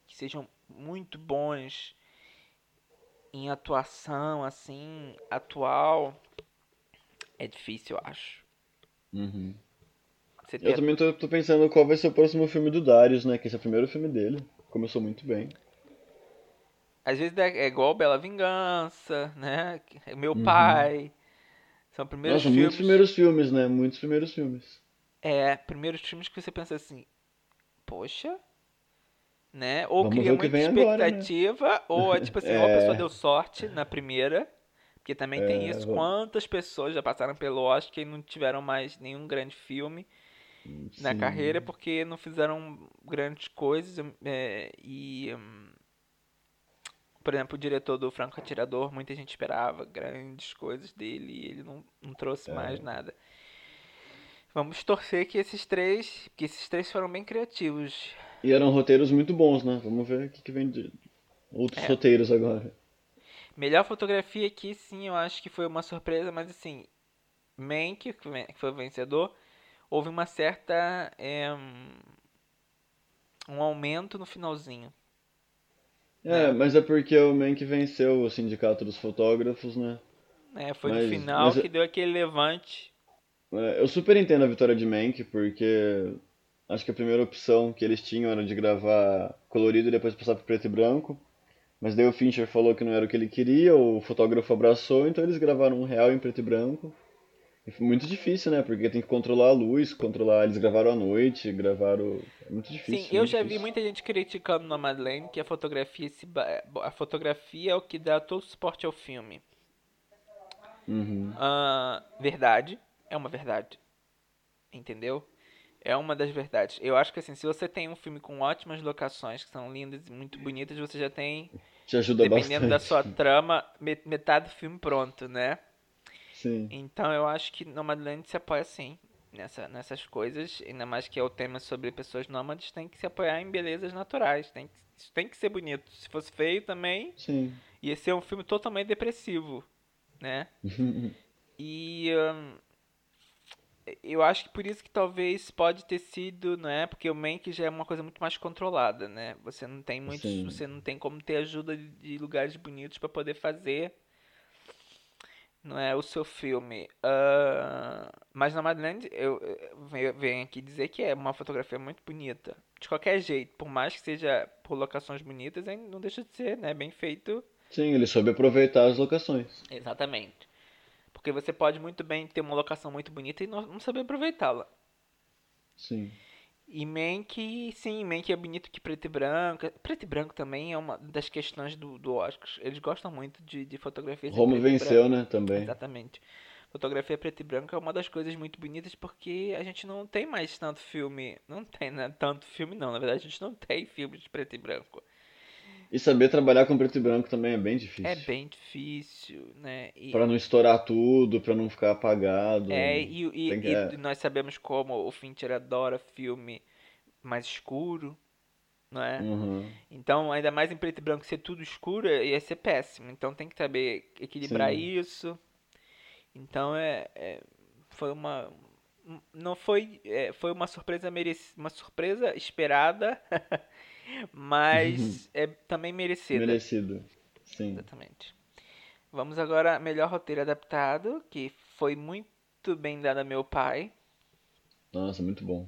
que sejam muito bons em atuação, assim, atual, é difícil, eu acho. Uhum. Você Eu também tô, tô pensando qual vai ser o próximo filme do Darius, né? Que esse é o primeiro filme dele. Começou muito bem. Às vezes é é igual Bela Vingança, né? Meu Uhum. pai. São primeiros Nossa, filmes. muitos primeiros filmes, né? Muitos primeiros filmes. É, primeiros filmes que você pensa assim, poxa, né? Ou Vamos cria muita vem agora, né? expectativa, ou é <laughs> tipo assim, ou a É. pessoa deu sorte na primeira, porque também tem É, isso, vamos- quantas pessoas já passaram pelo Oscar e não tiveram mais nenhum grande filme na Sim. carreira porque não fizeram grandes coisas é, e hum, por exemplo o diretor do Franco Atirador muita gente esperava grandes coisas dele e ele não, não trouxe É. mais nada vamos torcer que esses três que esses três foram bem criativos E eram roteiros muito bons, né? Vamos ver o que, que vem de outros É. roteiros agora. melhor fotografia aqui sim eu acho que foi uma surpresa mas assim Mank que foi o vencedor houve uma certa é, um aumento no finalzinho É, É. mas é porque o Mank venceu o sindicato dos fotógrafos, né? É, foi no Mas- final mas- que deu aquele levante. É, eu super entendo a vitória de Mank, porque acho que a primeira opção que eles tinham era de gravar colorido e depois passar para preto e branco. Mas daí o Fincher falou que não era o que ele queria, o fotógrafo abraçou, então eles gravaram um real em preto e branco. Muito difícil, né? Porque tem que controlar a luz, controlar. Eles gravaram à noite, gravaram. É muito difícil. Sim, eu já vi difícil. muita gente criticando no Madeleine que a fotografia se ba- a fotografia é o que dá todo o suporte ao filme. Uhum. Ah, verdade, é uma verdade. Entendeu? É uma das verdades. Eu acho que assim, se você tem um filme com ótimas locações, que são lindas e muito bonitas, você já tem, Te ajuda dependendo da bastante. sua trama, me- metade do filme pronto, né? Sim. Então eu acho que Nomadland se apoia sim nessa, nessas coisas, ainda mais que é o tema sobre pessoas nômades, tem que se apoiar em belezas naturais, tem que, isso tem que ser bonito. Se fosse feio também, Sim. ia ser um filme totalmente depressivo, né? <laughs> E hum, eu acho que por isso que talvez pode ter sido, não é? Porque o Mank já é uma coisa muito mais controlada, né? Você não tem muitos, Sim. você não tem como ter ajuda de, de lugares bonitos para poder fazer não é o seu filme. Uh, mas Nomadland, eu, eu venho aqui dizer que é uma fotografia muito bonita. De qualquer jeito, por mais que seja por locações bonitas, não deixa de ser, né, bem feito. Sim, ele soube aproveitar as locações. Exatamente. Porque você pode muito bem ter uma locação muito bonita e não, não saber aproveitá-la. Sim. E Mank, sim, Mank é bonito que preto e branco. Preto e branco também é uma das questões do, do Oscar. Eles gostam muito de, de fotografias Roma venceu, né, também. Exatamente. Fotografia preto e branco é uma das coisas muito bonitas porque a gente não tem mais tanto filme. Não tem né, tanto filme, não. Na verdade, a gente não tem filmes de preto e branco. E saber trabalhar com preto e branco também é bem difícil. É bem difícil, né? E... Pra não estourar tudo, pra não ficar apagado. É, e, e, que... e nós sabemos como o Fincher adora filme mais escuro, não é? Uhum. Então, ainda mais em preto e branco, ser tudo escuro ia ser péssimo. Então tem que saber equilibrar Sim. isso. Então é, é, foi uma não foi é, foi uma surpresa merec... uma surpresa esperada <laughs> mas <laughs> é também merecida. Merecido, sim. Exatamente. Vamos agora melhor roteiro adaptado, que foi muito bem dado a meu pai. Nossa, muito bom.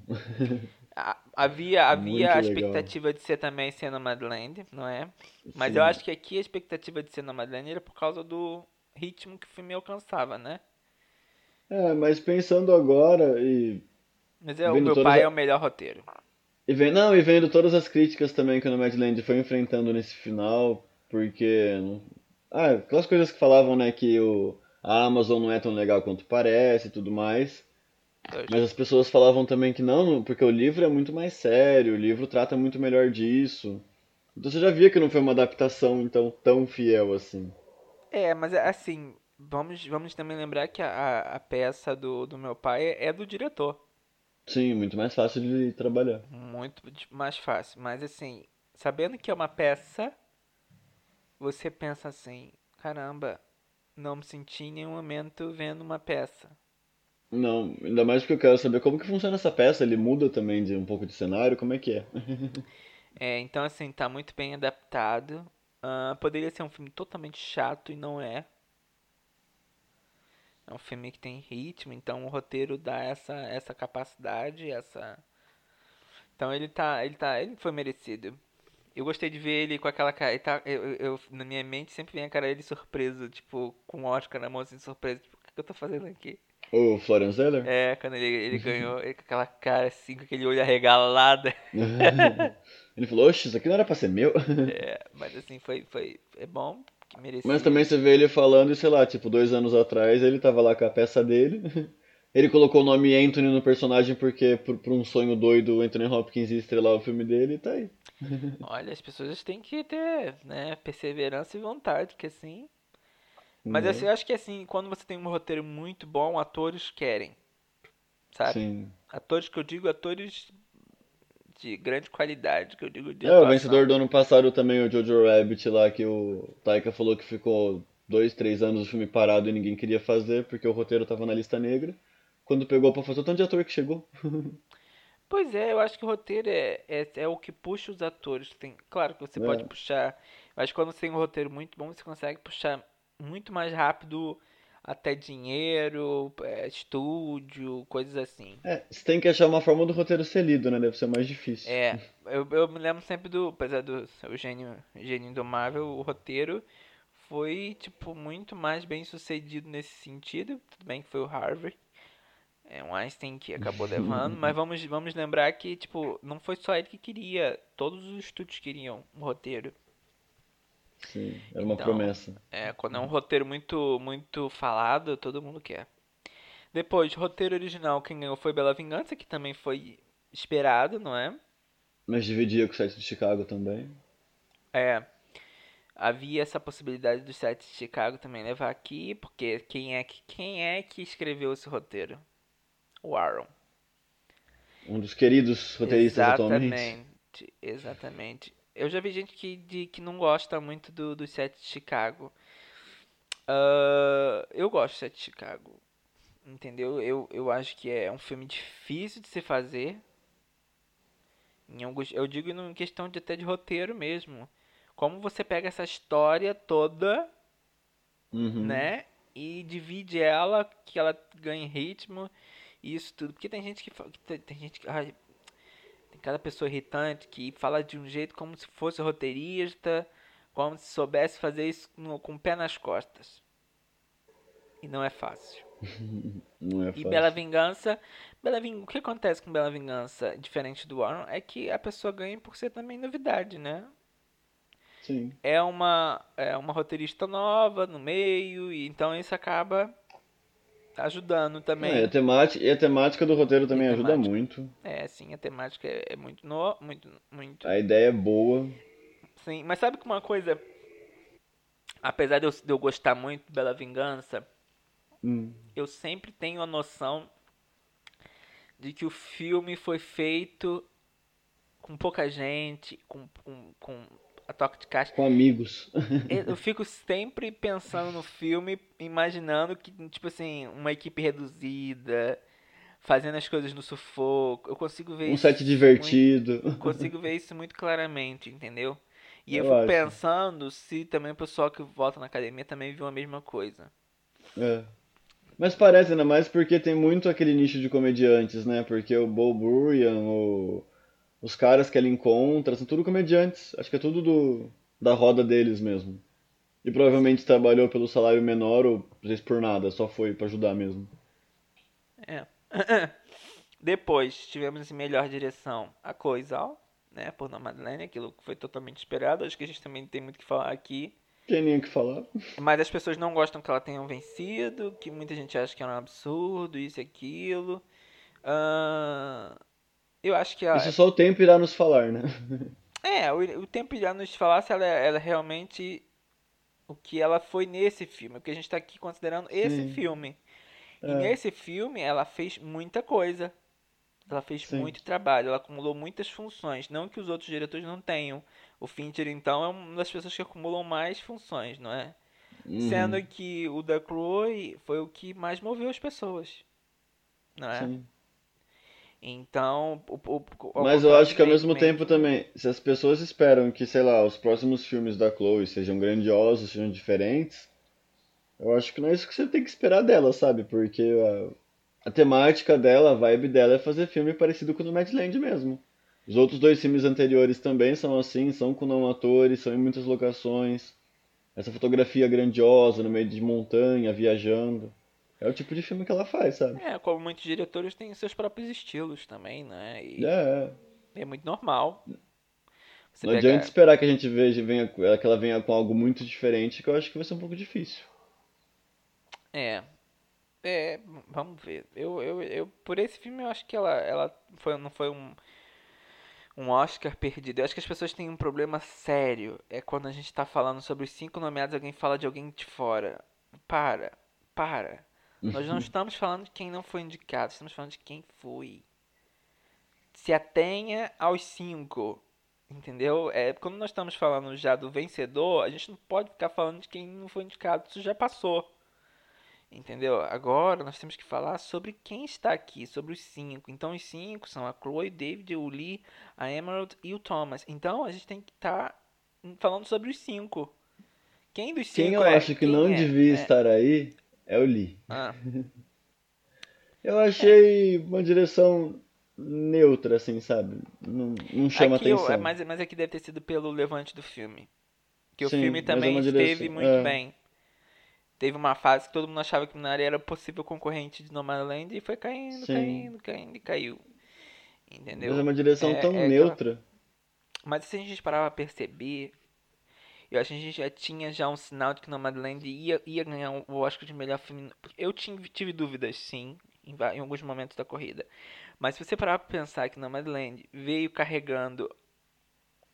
havia <laughs> havia a expectativa de ser também Cena Madland, não é? Mas sim. eu acho que aqui a expectativa de Cena Madland era por causa do ritmo que o filme alcançava, né? É, mas pensando agora e. Mas é, o meu pai a... é o melhor roteiro. E vem, não, e vendo todas as críticas também que o Nomadland foi enfrentando nesse final, porque. Ah, aquelas coisas que falavam, né, que o, a Amazon não é tão legal quanto parece e tudo mais. Mas as pessoas falavam também que não, porque o livro é muito mais sério, o livro trata muito melhor disso. Então você já via que não foi uma adaptação então tão fiel assim. É, mas assim, vamos, vamos também lembrar que a, a peça do, do meu pai é do diretor. Sim, muito mais fácil de trabalhar. Muito mais fácil. Mas assim, sabendo que é uma peça, você pensa assim, caramba, não me senti em nenhum momento vendo uma peça. Não, ainda mais porque eu quero saber como que funciona essa peça. Ele muda também de um pouco de cenário, como é que é? <laughs> é, então assim, tá muito bem adaptado. Uh, poderia ser um filme totalmente chato e não é. É um filme que tem ritmo, então o roteiro dá essa, essa capacidade, essa. Então ele tá. Ele tá. Ele foi merecido. Eu gostei de ver ele com aquela cara. Tá, eu, eu, na minha mente sempre vem a cara dele surpreso, tipo, com Oscar na mão assim, surpreso. Tipo, o que, eu tô fazendo aqui? O Florence Zeller? É, quando ele, ele ganhou, ele, com aquela cara assim, com aquele olho arregalado. <laughs> ele falou, oxe, isso aqui não era pra ser meu. É, mas assim, foi, foi é bom, que merecia. Mas também você vê ele falando, sei lá, tipo, dois anos atrás ele tava lá com a peça dele. <laughs> Ele colocou o nome Anthony no personagem porque, por, por um sonho doido, o Anthony Hopkins ia estrelar o filme dele e tá aí. <laughs> Olha, as pessoas têm que ter, né, perseverança e vontade, que assim. Mas né? assim, eu acho que assim, quando você tem um roteiro muito bom, atores querem. Sabe? Sim. Atores que eu digo, atores de grande qualidade, que eu digo de É, o vencedor do ano passado também, o Jojo Rabbit lá, que o Taika falou que ficou dois, três anos o filme parado e ninguém queria fazer porque o roteiro tava na lista negra. Quando pegou pra fazer o tanto de ator que chegou. <laughs> pois é, eu acho que o roteiro é, é, é o que puxa os atores. Tem, claro que você é. pode puxar, mas quando você tem um roteiro muito bom, você consegue puxar muito mais rápido até dinheiro, é, estúdio, coisas assim. É, você tem que achar uma forma do roteiro ser lido, né? Deve ser mais difícil. É, eu, eu me lembro sempre do, apesar do o gênio, gênio indomável, o roteiro foi, tipo, muito mais bem sucedido nesse sentido. Tudo bem que foi o Harvard. É um Einstein que acabou <laughs> levando, mas vamos, vamos lembrar que, tipo, não foi só ele que queria, todos os estúdios queriam um roteiro. Sim, era uma então, promessa. É, quando é um roteiro muito, muito falado, todo mundo quer. Depois, roteiro original, quem ganhou foi Bela Vingança, que também foi esperado, não é? Mas dividia com o sete de Chicago também. É. Havia essa possibilidade do sete de Chicago também levar aqui, porque quem é que, quem é que escreveu esse roteiro? O Aaron. Um dos queridos roteiristas exatamente, atualmente. Exatamente, exatamente. Eu já vi gente que, de, que não gosta muito do, do set de Chicago. Uh, eu gosto do set de Chicago. Entendeu? Eu, eu acho que é um filme difícil de se fazer. Em alguns, eu digo em questão de até de roteiro mesmo. Como você pega essa história toda, uhum. né? e divide ela, que ela ganhe ritmo e isso tudo. Porque tem gente que tem, tem gente que ai, cada pessoa irritante que fala de um jeito como se fosse roteirista, como se soubesse fazer isso no, com o pé nas costas. E não é fácil. <laughs> Não é fácil. E Bela Vingança, Bela Ving... o que acontece com Bela Vingança, diferente do Warren, é que a pessoa ganha por ser também novidade, né? Sim. É uma, é uma roteirista nova no meio, e então isso acaba ajudando também. É, e, a temática, e a temática do roteiro também ajuda muito. É, sim, a temática é, é muito no, muito, muito. A ideia é boa. Sim, mas sabe que uma coisa, apesar de eu, de eu gostar muito de Bela Vingança, Hum. eu sempre tenho a noção de que o filme foi feito com pouca gente, com, com, com a toque de caixa. Com amigos. <laughs> Eu <laughs> fico sempre pensando no filme, imaginando que, tipo assim, uma equipe reduzida, fazendo as coisas no sufoco. Eu consigo ver Um isso set divertido. muito- <laughs> consigo ver isso muito claramente, entendeu? E eu, Eu fico acho. pensando se também o pessoal que volta na academia também viu a mesma coisa. É. Mas parece ainda mais porque tem muito aquele nicho de comediantes, né? Porque o Bo Burian, o... os caras que ele encontra, são tudo comediantes. Acho que é tudo do... da roda deles mesmo. E provavelmente trabalhou pelo salário menor ou às vezes por nada, só foi pra ajudar mesmo. É. <laughs> Depois tivemos em melhor direção a Coisal, né, por Nomadland, aquilo que foi totalmente esperado. Acho que a gente também tem muito o que falar aqui. Quem nem o que falar. <laughs> Mas as pessoas não gostam que ela tenha vencido, que muita gente acha que é um absurdo, isso e aquilo. Ah, eu acho que Isso só o tempo irá nos falar, né? é, o, o tempo irá nos falar se ela, é- ela é realmente o que ela foi nesse filme, porque a gente tá aqui considerando esse Sim. filme. E É. nesse filme ela fez muita coisa. Ela fez Sim. muito trabalho, ela acumulou muitas funções. Não que os outros diretores não tenham. O Fincher, então, é uma das pessoas que acumulam mais funções, não é? Uhum. Sendo que o da Chloe foi o que mais moveu as pessoas. Não é? Sim. Então, o, o, Mas eu acho que ao mesmo tempo também, se as pessoas esperam que, sei lá, os próximos filmes da Chloe sejam grandiosos, sejam diferentes, eu acho que não é isso que você tem que esperar dela, sabe? Porque a, a temática dela, a vibe dela é fazer filme parecido com o do Madland mesmo. Os outros dois filmes anteriores também são assim, são com não atores, são em muitas locações. Essa fotografia grandiosa no meio de montanha, viajando. É o tipo de filme que ela faz, sabe? É, como muitos diretores têm seus próprios estilos também, né? E É, é muito normal. Você Não pega- adianta esperar que a gente veja, venha, que ela venha com algo muito diferente, que eu acho que vai ser um pouco difícil. É. É, vamos ver. Eu, eu, eu, por esse filme, eu acho que ela, ela foi, não foi um, um Oscar perdido. Eu acho que as pessoas têm um problema sério. É quando a gente tá falando sobre os cinco nomeados, alguém fala de alguém de fora. Para, para. Nós não estamos falando de quem não foi indicado, estamos falando de quem foi. Se atenha aos cinco. Entendeu? É, quando nós estamos falando já do vencedor, a gente não pode ficar falando de quem não foi indicado. Isso já passou. Entendeu? Agora nós temos que falar sobre quem está aqui, sobre os cinco. Então os cinco são a Chloe, David, o Lee, a Emerald e o Thomas. Então a gente tem que estar falando sobre os cinco. Quem dos cinco Quem eu é? acho que Quem não é? devia É. estar aí é o Lee. Ah, <laughs> Eu achei uma direção neutra, assim, sabe? Não, não chama aqui, eu- atenção. é, mas, mas aqui deve ter sido pelo levante do filme. Que o Sim, filme mas também é esteve muito é. bem. Teve uma fase que todo mundo achava que Minari era possível concorrente de Nomadland e foi caindo, Sim. caindo, caindo e caiu. Entendeu? Mas é uma direção É- tão é aquela- neutra. Mas se a gente parar pra perceber, eu acho que a gente já tinha já um sinal de que Nomadland ia, ia ganhar o Oscar de melhor filme. Eu tive, tive dúvidas, sim, em, em alguns momentos da corrida. Mas se você parar pra pensar que Nomadland veio carregando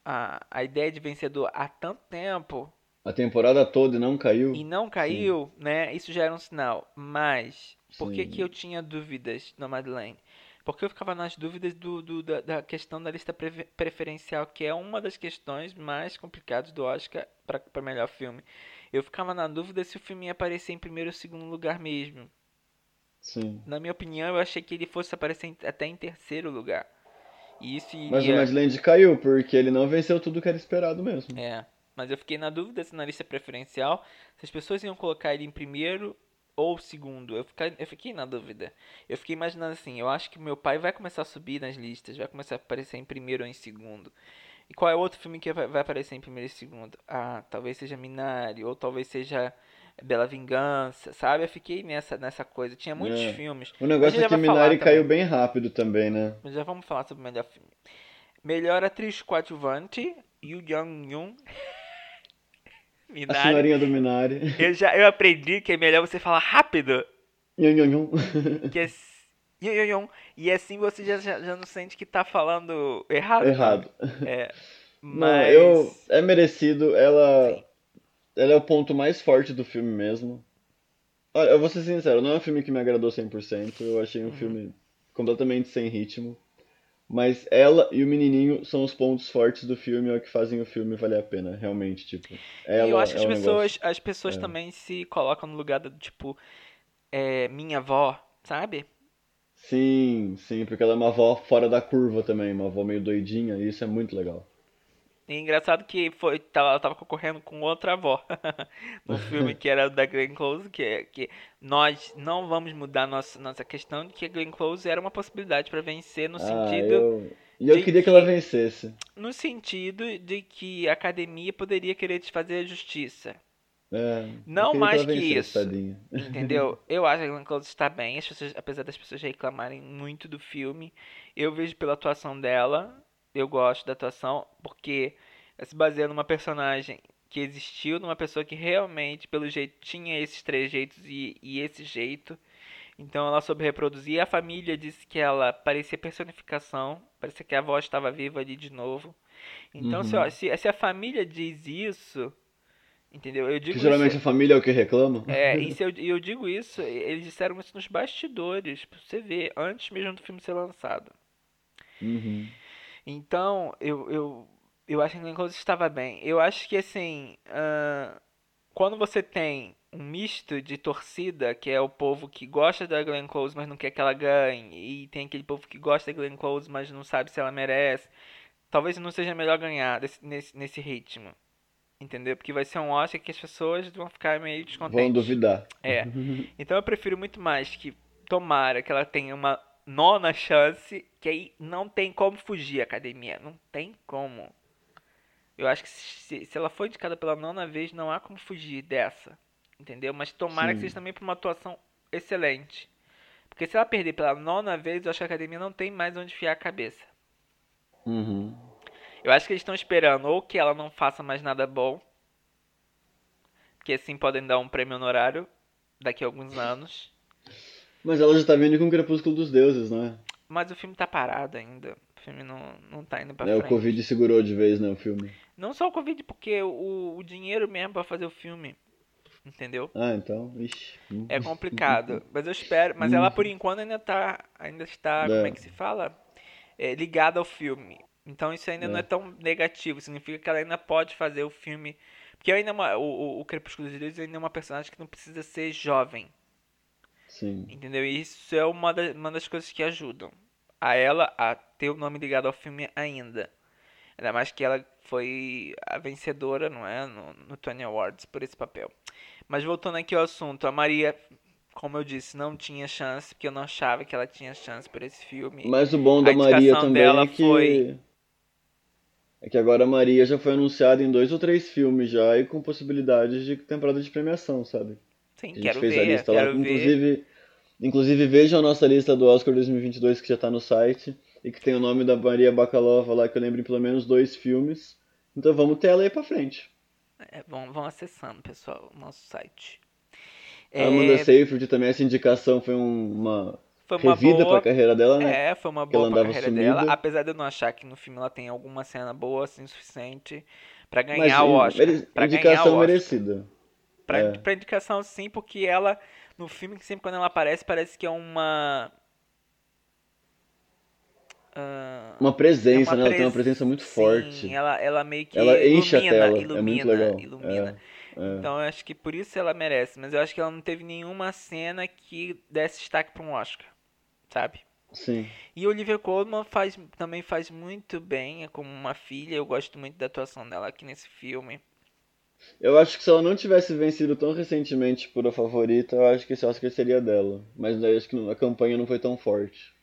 a, a ideia de vencedor há tanto tempo A temporada toda e não caiu. e não caiu, né? Isso já era um sinal. Mas, por que Sim. que eu tinha dúvidas de Nomadland? Porque eu ficava nas dúvidas do, do- da, da questão da lista preferencial, que é uma das questões mais complicadas do Oscar para melhor filme. Eu ficava na dúvida se o filme ia aparecer em primeiro ou segundo lugar mesmo. Sim. Na minha opinião, eu achei que ele fosse aparecer em- até em terceiro lugar. E isso Mas o iria... Madland caiu, porque ele não venceu tudo que era esperado mesmo. É, mas eu fiquei na dúvida se na lista preferencial, se as pessoas iam colocar ele em primeiro ou segundo. Eu fiquei, eu fiquei na dúvida. Eu fiquei imaginando assim, eu acho que meu pai vai começar a subir nas listas, vai começar a aparecer em primeiro ou em segundo. E qual é o outro filme que vai, aparecer em primeiro e segundo? Ah, talvez seja Minari, ou talvez seja Bela Vingança, sabe? Eu fiquei nessa, nessa coisa. Tinha muitos É. filmes. O negócio é que Minari caiu também. bem rápido também, né? Mas já vamos falar sobre o melhor filme. Melhor atriz coadjuvante, Yu Jung-yoon. A Minari. senhorinha do Minari. Eu já eu aprendi que é melhor você falar rápido Nhon, que é. E assim você já, já, já não sente que tá falando errado. Errado. É. <laughs> Não, Mas. eu. É merecido. Ela. Ela é o ponto mais forte do filme mesmo. Olha, eu vou ser sincero, não é um filme que me agradou 100%. Eu achei um Uhum. filme completamente sem ritmo. Mas ela e o menininho são os pontos fortes do filme, é o que fazem o filme valer a pena, realmente, tipo. Ela E eu acho que é as o pessoas, as pessoas É. também se colocam no lugar do tipo. É, minha avó, sabe? Sim, sim, porque ela é uma avó fora da curva também, uma avó meio doidinha, e isso é muito legal. E engraçado que foi, tava, ela tava concorrendo com outra avó <laughs> no filme que era da Glenn Close, que, é- que nós não vamos mudar nossa, nossa questão de que a Glenn Close era uma possibilidade para vencer no Ah, sentido eu. E eu queria que que- ela vencesse. no sentido de que a academia poderia querer desfazer a justiça. É, Não mais que vencesse, isso. tadinha. <laughs> Entendeu? Eu acho que a Glenn Close está bem, as pessoas, apesar das pessoas reclamarem muito do filme, eu vejo pela atuação dela, eu gosto da atuação, porque ela se baseia numa personagem que existiu, numa pessoa que realmente, pelo jeito, tinha esses trejeitos e, e esse jeito. Então ela soube reproduzir. A família disse que ela parecia personificação, parecia que a avó estava viva ali de novo. Então, se, Uhum. se, se a família diz isso, entendeu? Eu digo Que geralmente isso- a família é o que reclama. é, <laughs> e se eu, eu digo isso, eles disseram isso nos bastidores, pra você ver, antes mesmo do filme ser lançado. Uhum. Então, eu, eu, eu acho que Glenn Close estava bem. Eu acho que, assim, ah, quando você tem um misto de torcida, que é o povo que gosta da Glenn Close, mas não quer que ela ganhe, e tem aquele povo que gosta da Glenn Close, mas não sabe se ela merece, talvez não seja melhor ganhar desse- nesse, nesse ritmo. Entendeu? Porque vai ser um Oscar que as pessoas vão ficar meio descontentes. Vão duvidar. É. <laughs> Então eu prefiro muito mais que tomara que ela tenha uma nona chance, que aí não tem como fugir a academia. Não tem como. Eu acho que se, se ela for indicada pela nona vez, não há como fugir dessa. Entendeu? Mas tomara que Sim. seja também por uma atuação excelente. Porque se ela perder pela nona vez, eu acho que a academia não tem mais onde enfiar a cabeça. Uhum. Eu acho que eles estão esperando ou que ela não faça mais nada bom. Porque assim podem dar um prêmio honorário daqui a alguns anos. Mas ela já tá vindo com o Crepúsculo dos Deuses, não é? Mas o filme tá parado ainda. O filme não, não tá indo pra É, o frente. Covid segurou de vez, né, o filme. Não só o Covid, porque o, o dinheiro mesmo pra fazer o filme. Entendeu? Ah, então, ixi. É complicado. <laughs> Mas eu espero. Mas ela por enquanto ainda tá. Ainda está. Como é que se fala? É, ligada ao filme. Então isso ainda não É. é tão negativo. Significa que ela ainda pode fazer o filme. Porque ainda é uma- o, o, o Crepúsculo dos Deuses ainda é uma personagem que não precisa ser jovem. Sim. Entendeu? E isso é uma, da- uma das coisas que ajudam a ela a ter o nome ligado ao filme ainda. Ainda mais que ela foi a vencedora, não é? No, no Tony Awards por esse papel. Mas voltando aqui ao assunto, a Maria, como eu disse, não tinha chance, porque eu não achava que ela tinha chance por esse filme. Mas o bom da Maria também é que. foi- É que agora a Maria já foi anunciada em dois ou três filmes já e com possibilidades de temporada de premiação, sabe? Sim, A gente quero fez a ver, lista lá. ver. Inclusive, inclusive vejam a nossa lista do Oscar 2022 que já tá no site e que tem o nome da Maria Bakalova lá que eu lembro em pelo menos dois filmes. Então vamos ter ela aí pra frente. É, vão, vão acessando, pessoal, o nosso site. A Amanda É, Seyfried também, essa indicação foi um- uma foi uma revida boa pra carreira dela, né? É, foi uma Que ela boa pra andava carreira sumida. dela, apesar de eu não achar que no filme ela tem alguma cena boa assim suficiente pra Mas ganhar o in- Oscar. mere- Pra ganhar indicação o Oscar. merecida. Pra, é. pra indicação sim, porque ela no filme sempre quando ela aparece parece que é uma ah, Uma presença, é uma né? Ela tem uma pres- presença muito sim, forte. Ela, ela meio que Ela enche a ilumina, tela, é ilumina, muito legal. ilumina. É, é. Então eu acho que por isso ela merece, mas eu acho que ela não teve nenhuma cena que desse destaque pra um Oscar, sabe? Sim. E Olivia Colman faz, também faz muito bem, é como uma filha, eu gosto muito da atuação dela aqui nesse filme. Eu acho que se ela não tivesse vencido tão recentemente por a favorita, eu acho que esse Oscar seria dela. Mas daí acho que a campanha não foi tão forte.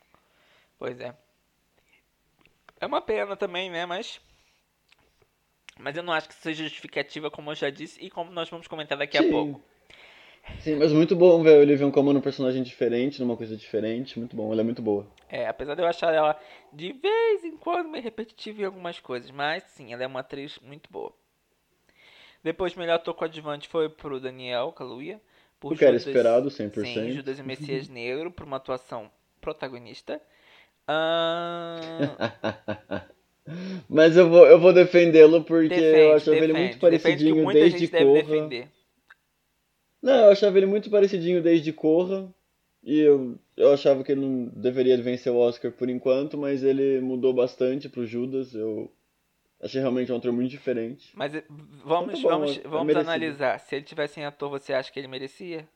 Pois é. É uma pena também, né? Mas. Mas eu não acho que seja justificativa, como eu já disse, e como nós vamos comentar daqui Sim. a pouco. Sim, mas muito bom ver a Olivia Colman num personagem diferente, numa coisa diferente. Muito bom, ela é muito boa. É, apesar de eu achar ela de vez em quando meio repetitiva em algumas coisas, mas sim, ela é uma atriz muito boa. Depois, melhor ator coadjuvante foi pro Daniel Kaluuya. Por O que era esperado, 100%. Sim, Judas e Messias Negro, por uma atuação protagonista. Ahn, <laughs> Mas eu vou, eu vou defendê-lo porque eu defende, achava ele defende, muito defende que parecidinho desde Corra. defender. Não, eu achava ele muito parecidinho desde Corra. E eu, eu achava que ele não deveria vencer o Oscar por enquanto, mas ele mudou bastante pro Judas. Eu achei realmente um ator muito diferente. Mas eh, vamos, bom, vamos, é vamos merecido. analisar. Se ele tivesse em ator, você acha que ele merecia?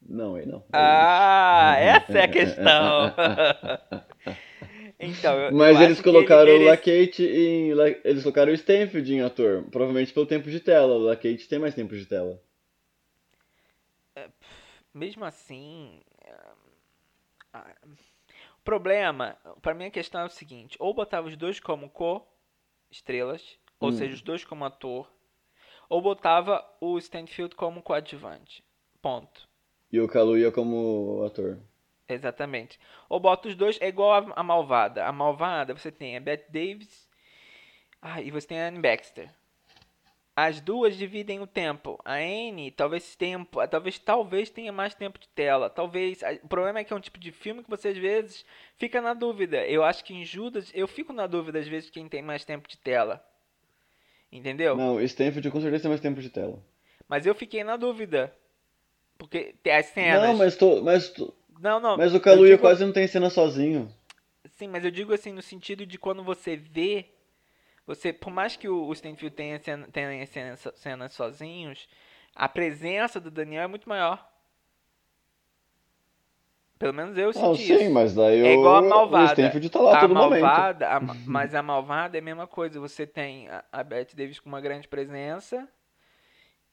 Não, ele não. Ah, essa é a questão. <laughs> então, eu, Mas eu eles que ele colocaram o merece- Lacate em. La- Eles colocaram o Stanfield em ator. Provavelmente pelo tempo de tela. O Lacate tem mais tempo de tela. Mesmo assim. ah, O problema, pra mim a questão é o seguinte: ou botava os dois como co-estrelas, ou Hum. seja, os dois como ator, ou botava o Stanfield como coadjuvante. Ponto. E o Kaluuya como ator. Exatamente. Ou bota os dois, é igual a, a Malvada. A Malvada, você tem a Bette Davis ah, e você tem a Anne Baxter. As duas dividem o tempo. A Anne, talvez tempo, talvez talvez tenha mais tempo de tela. Talvez, a- o problema é que é um tipo de filme que você às vezes fica na dúvida. Eu acho que em Judas eu fico na dúvida às vezes quem tem mais tempo de tela. Entendeu? Não, o Stanfield com certeza tem mais tempo de tela. Mas eu fiquei na dúvida. Porque tem as cenas. Não, mas, tô, mas, tô- não, não. mas o Kaluuya digo- quase não tem cena sozinho. Sim, mas eu digo assim no sentido de quando você vê, você, por mais que o, o Stanfield tenha, tenha cenas, cenas sozinhos, a presença do Daniel é muito maior. Pelo menos eu Não, senti sim, isso. mas daí É o, igual a o malvada. Stanfield tá lá a a todo momento. malvada, a <laughs> ma- mas a malvada é a mesma coisa. Você tem a, a Bette Davis com uma grande presença.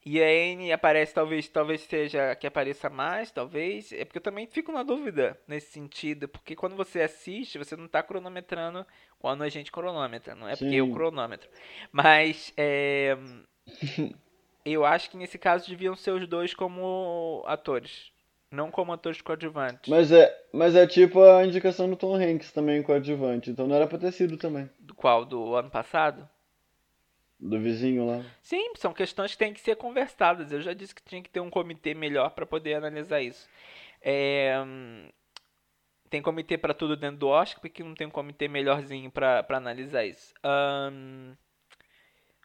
E a Anne aparece, talvez, talvez seja a que apareça mais, talvez. É porque eu também fico na dúvida nesse sentido. Porque quando você assiste, você não tá cronometrando quando a gente cronometra. Não é porque Sim. eu cronômetro. Mas é, eu acho que nesse caso deviam ser os dois como atores. Não como atores coadjuvantes. Mas é, mas é tipo a indicação do Tom Hanks também com adjuvante, então não era pra ter sido também. Do qual? Do ano passado? Do vizinho lá. Sim, são questões que têm que ser conversadas. Eu já disse que tinha que ter um comitê melhor para poder analisar isso. É, tem comitê para tudo dentro do Oscar, porque não tem um comitê melhorzinho para analisar isso. Ahn,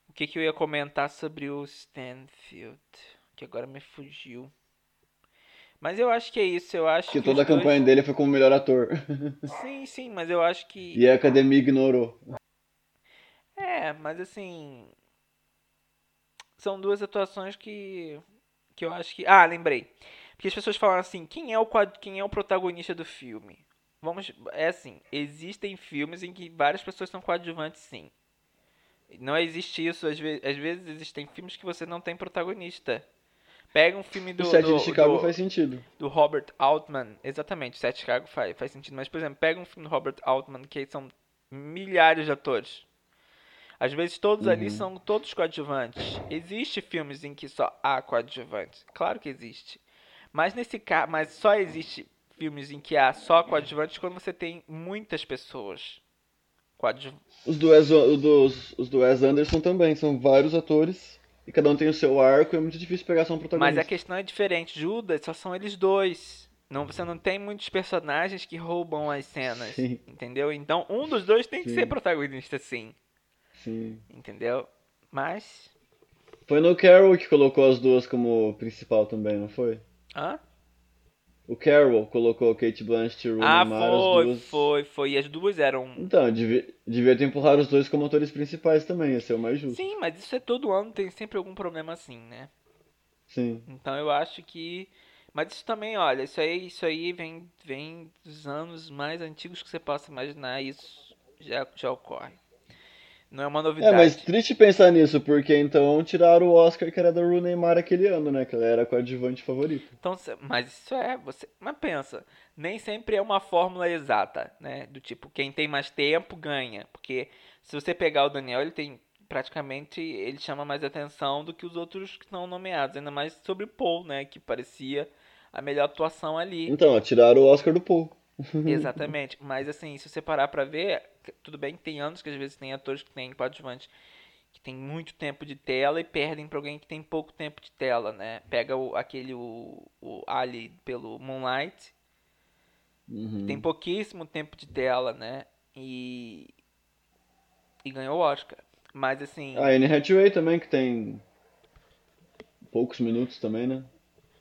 o que, que eu ia comentar sobre o Stanfield? Que agora me fugiu. Mas eu acho que é isso. Eu acho Que que toda a dois- campanha dele foi como melhor ator. Sim, sim, mas eu acho que. E a academia ignorou. É, mas assim. São duas atuações que. Que eu acho que. Ah, lembrei. Porque as pessoas falam assim: quem é o, quad- quem é o protagonista do filme? Vamos. É assim: existem filmes em que várias pessoas são coadjuvantes, sim. Não existe isso. Às, ve às vezes existem filmes que você não tem protagonista. Pega um filme do. o set do, de Chicago do- faz sentido. do Robert Altman, exatamente, o Sete de Chicago faz, faz sentido, mas por exemplo, pega um filme do Robert Altman que são milhares de atores. Às vezes todos ali Uhum. são todos coadjuvantes. Existe filmes em que só há coadjuvantes, claro que existe. Mas nesse caso, mas só existe filmes em que há só coadjuvantes quando você tem muitas pessoas. Coadju Os do Wes, dos, os do Wes Anderson também, são vários atores. E cada um tem o seu arco, é muito difícil pegar só um Mas protagonista. a questão é diferente. Judas só são eles dois. Não, você não tem muitos personagens que roubam as cenas. Sim. Entendeu? Então um dos dois tem que Sim. ser protagonista, sim. Sim. Entendeu? Mas. Foi no Carol que colocou as duas como principal também, não foi? Hã? O Carol colocou Kate Blanchett e Rooney Ah, Mara, as foi, duas. foi, foi. E as duas eram. Então, devia, devia ter empurrado os dois como atores principais também, ia ser o mais justo. Sim, mas isso é todo ano, tem sempre algum problema assim, né? Sim. Então eu acho que. Mas isso também, olha, isso aí, isso aí vem, vem dos anos mais antigos que você possa imaginar, isso já, já ocorre. Não é uma É, novidade. mas triste pensar nisso, porque então tiraram o Oscar que era da Rooney Mara aquele ano, né? Que ela era a coadjuvante favorita. Então, mas isso é, você, mas pensa, nem sempre é uma fórmula exata, né? Do tipo, quem tem mais tempo ganha, porque se você pegar o Daniel, ele tem praticamente, ele chama mais atenção do que os outros que são nomeados, ainda mais sobre Paul, né, que parecia a melhor atuação ali. Então, tiraram o Oscar do Paul. <laughs> Exatamente, mas assim, se você parar pra ver, tudo bem que tem anos que às vezes tem atores que têm coadjuvantes que tem muito tempo de tela e perdem pra alguém que tem pouco tempo de tela, né? Pega o, aquele o, o Ali pelo Moonlight, Uhum. tem pouquíssimo tempo de tela, né? E e ganhou o Oscar. Mas assim, A Anne Hathaway também, que tem poucos minutos também, né?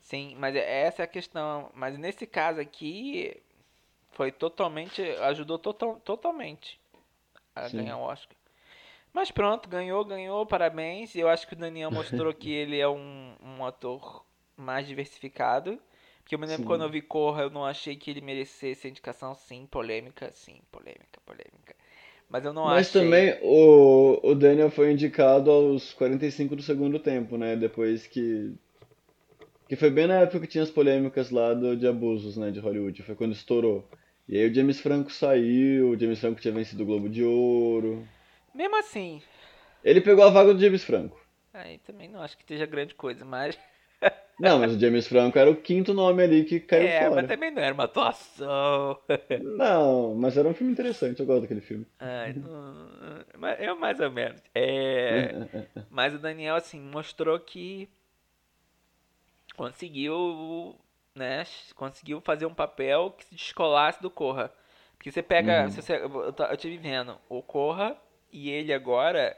sim, mas é- essa é a questão. Mas nesse caso aqui foi totalmente, ajudou total, totalmente a Sim. ganhar o Oscar. Mas pronto, ganhou, ganhou, parabéns. E eu acho que o Daniel <laughs> mostrou que ele é um, um ator mais diversificado. Porque eu me lembro Sim. quando eu vi Corra, eu não achei que ele merecesse a indicação, sim, polêmica, sim, polêmica, polêmica. Mas eu não Mas achei. também o, o Daniel foi indicado aos 45 do segundo tempo, né? Depois que. Que foi bem na época que tinha as polêmicas lá do, de abusos, né? De Hollywood. Foi quando estourou. E aí o James Franco saiu, o James Franco tinha vencido o Globo de Ouro. Mesmo assim, Ele pegou a vaga do James Franco. aí também não acho que seja grande coisa, mas. <laughs> Não, mas o James Franco era o quinto nome ali que caiu é, mas fora. também não era uma atuação. <laughs> Não, mas era um filme interessante, eu gosto daquele filme. Ai, não- mas eu mais ou menos. É. <laughs> Mas o Daniel, assim, mostrou que conseguiu, né, conseguiu fazer um papel que se descolasse do Corra. Porque você pega, Uhum. você, eu, tive vendo, o Corra e ele agora,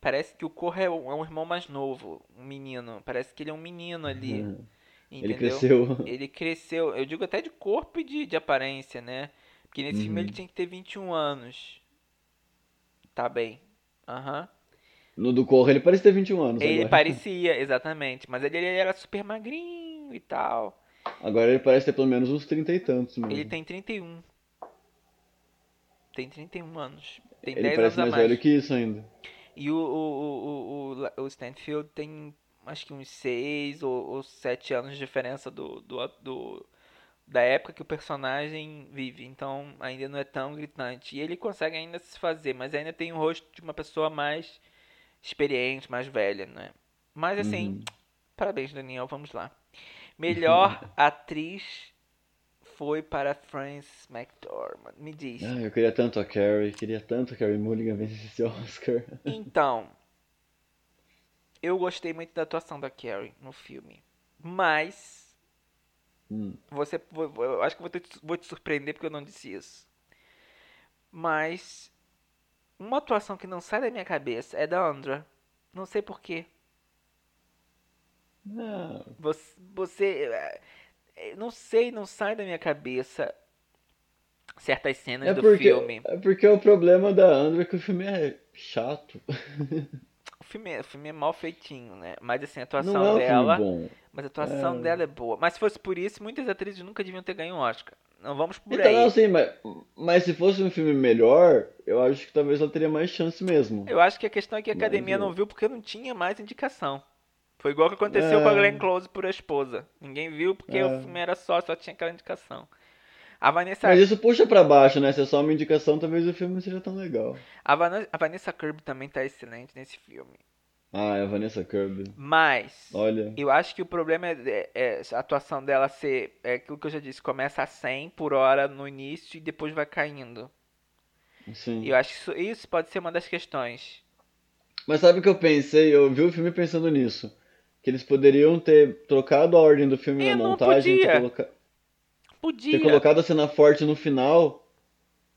parece que o Corra é um, é um irmão mais novo, um menino. Parece que ele é um menino ali, Uhum. Ele cresceu. Ele cresceu, eu digo até de corpo e de, de aparência, né? Porque nesse filme Uhum. ele tinha que ter 21 anos. Tá bem. Aham. No do Corra ele parece ter 21 anos Ele agora. parecia, <laughs> exatamente. Mas ele, ele era super magrinho e tal. Agora ele parece ter pelo menos uns 30 e tantos mesmo. Ele tem 31. Tem 31 anos. Tem Ele 10 parece anos a mais mais. velho que isso ainda. E o, o, o, o, o- o Stanfield tem acho que uns 6 ou, ou 7 anos de diferença do, do, do- da época que o personagem vive. Então ainda não é tão gritante. E ele consegue ainda se fazer, mas ainda tem o rosto de uma pessoa mais experiente, mais velha, né? Mas assim, Uhum. parabéns, Daniel, vamos lá. Melhor atriz foi para Frances McDormand. Me diz. Ah, eu queria tanto a Carrie, queria tanto a Carrie Mulligan vencer esse Oscar. Então, eu gostei muito da atuação da Carrie no filme. Mas, Hum. você, eu acho que vou te, vou te surpreender porque eu não disse isso. Mas, uma atuação que não sai da minha cabeça é da Andra. Não sei porquê. Ah, Você, você, eh, eh, não sei, não sai da minha cabeça certas cenas é do porque, filme. é porque o problema da Andra é que o filme é chato. <laughs> O filme, é- o filme é mal feitinho, né? Mas assim, a Não atuação é um dela. filme bom. Mas a atuação É. dela é boa. Mas se fosse por isso, muitas atrizes nunca deviam ter ganho um Oscar. Não vamos por Então, aí. não, assim, mas, mas se fosse um filme melhor, eu acho que talvez ela teria mais chance mesmo. Eu acho que a questão é que a Mas academia eu- não viu porque não tinha mais indicação. Foi igual que aconteceu É. com a Glenn Close por a esposa. Ninguém viu porque É. o filme era só, só tinha aquela indicação. A Vanessa, Mas isso puxa pra baixo, né? Se é só uma indicação, talvez o filme não seja tão legal. a Vana- a Vanessa Kirby também tá excelente nesse filme. Ah, é a Vanessa Kirby. Mas Olha. eu acho que o problema é, é- é a atuação dela ser é aquilo que eu já disse, começa a 100 por hora no início e depois vai caindo. Sim. E eu acho que isso, isso pode ser uma das questões. Mas sabe o que eu pensei? Eu vi o filme pensando nisso. Que eles poderiam ter trocado a ordem do filme E na montagem, ter, podia. coloca- Podia. ter colocado a cena forte no final.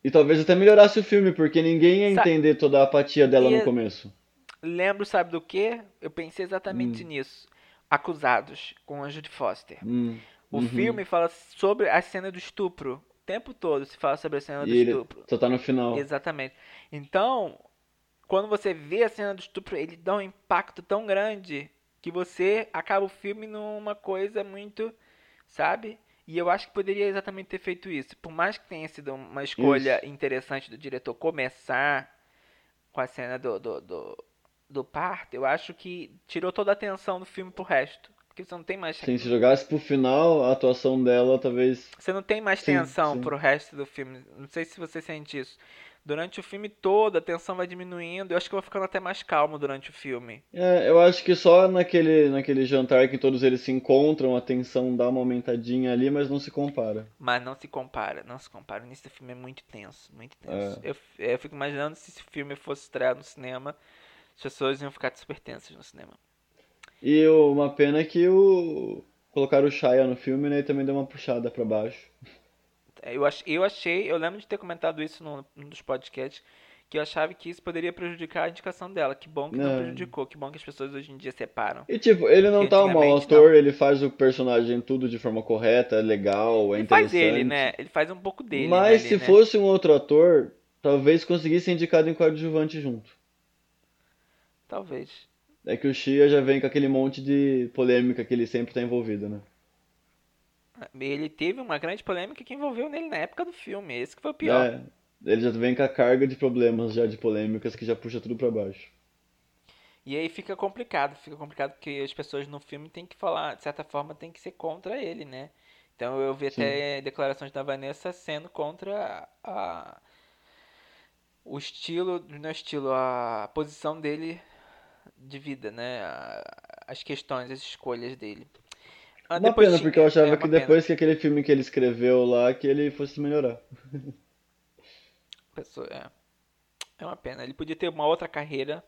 E talvez até melhorasse o filme, porque ninguém ia Sa- entender toda a apatia dela E- no começo. Lembro, sabe do que? Eu pensei exatamente Hum. nisso. Acusados, com a Judy Foster. Hum, O uhum. filme fala sobre a cena do estupro. O tempo todo se fala sobre a cena do E ele estupro. só tá no final. Exatamente. Então, quando você vê a cena do estupro, ele dá um impacto tão grande que você acaba o filme numa coisa muito, sabe? E eu acho que poderia exatamente ter feito isso. Por mais que tenha sido uma escolha interessante do diretor começar com a cena do, do, do, do parto, eu acho que tirou toda a atenção do filme pro resto. Porque você não tem mais. Sim, se jogasse pro final, a atuação dela talvez. Você não tem mais Sim, tensão sim. pro resto do filme. Não sei se você sente isso. Durante o filme todo, a tensão vai diminuindo. Eu acho que eu vou ficando até mais calmo durante o filme. É, eu acho que só naquele, naquele jantar que todos eles se encontram, a tensão dá uma aumentadinha ali, mas não se compara. Mas não se compara, não se compara. O início do filme é muito tenso, muito tenso. É. Eu, eu fico imaginando se esse filme fosse estreado no cinema, as pessoas iam ficar super tensas no cinema. E uma pena que o. Colocaram o Shia no filme, né? E também deu uma puxada pra baixo. Eu, ach, eu achei, eu lembro de ter comentado isso num, num dos podcasts, que eu achava que isso poderia prejudicar a indicação dela. Que bom que não É. prejudicou, que bom que as pessoas hoje em dia separam. E tipo, ele não tá mal, o antigamente, ator, ele faz o personagem tudo de forma correta, é legal, é Ele faz interessante. ele, né? Ele faz um pouco dele. Mas né, se né? fosse um outro ator, talvez conseguisse ser indicado em coadjuvante junto. Talvez. É que o Shia já vem com aquele monte de polêmica que ele sempre tá envolvido, né? Ele teve uma grande polêmica que envolveu nele na época do filme. Esse que foi o pior. É, ele já vem com a carga de problemas já de polêmicas que já puxa tudo pra baixo. E aí fica complicado, fica complicado porque as pessoas no filme têm que falar, de certa forma, tem que ser contra ele, né? Então eu vi Sim. até declarações da Vanessa sendo contra a o estilo, não é estilo, a posição dele de vida, né? As questões, as escolhas dele. Ah, Uma pena, porque eu achava é, que pena. depois que aquele filme que ele escreveu lá, que ele fosse melhorar. Pessoa- é. É uma pena. Ele podia ter uma outra carreira,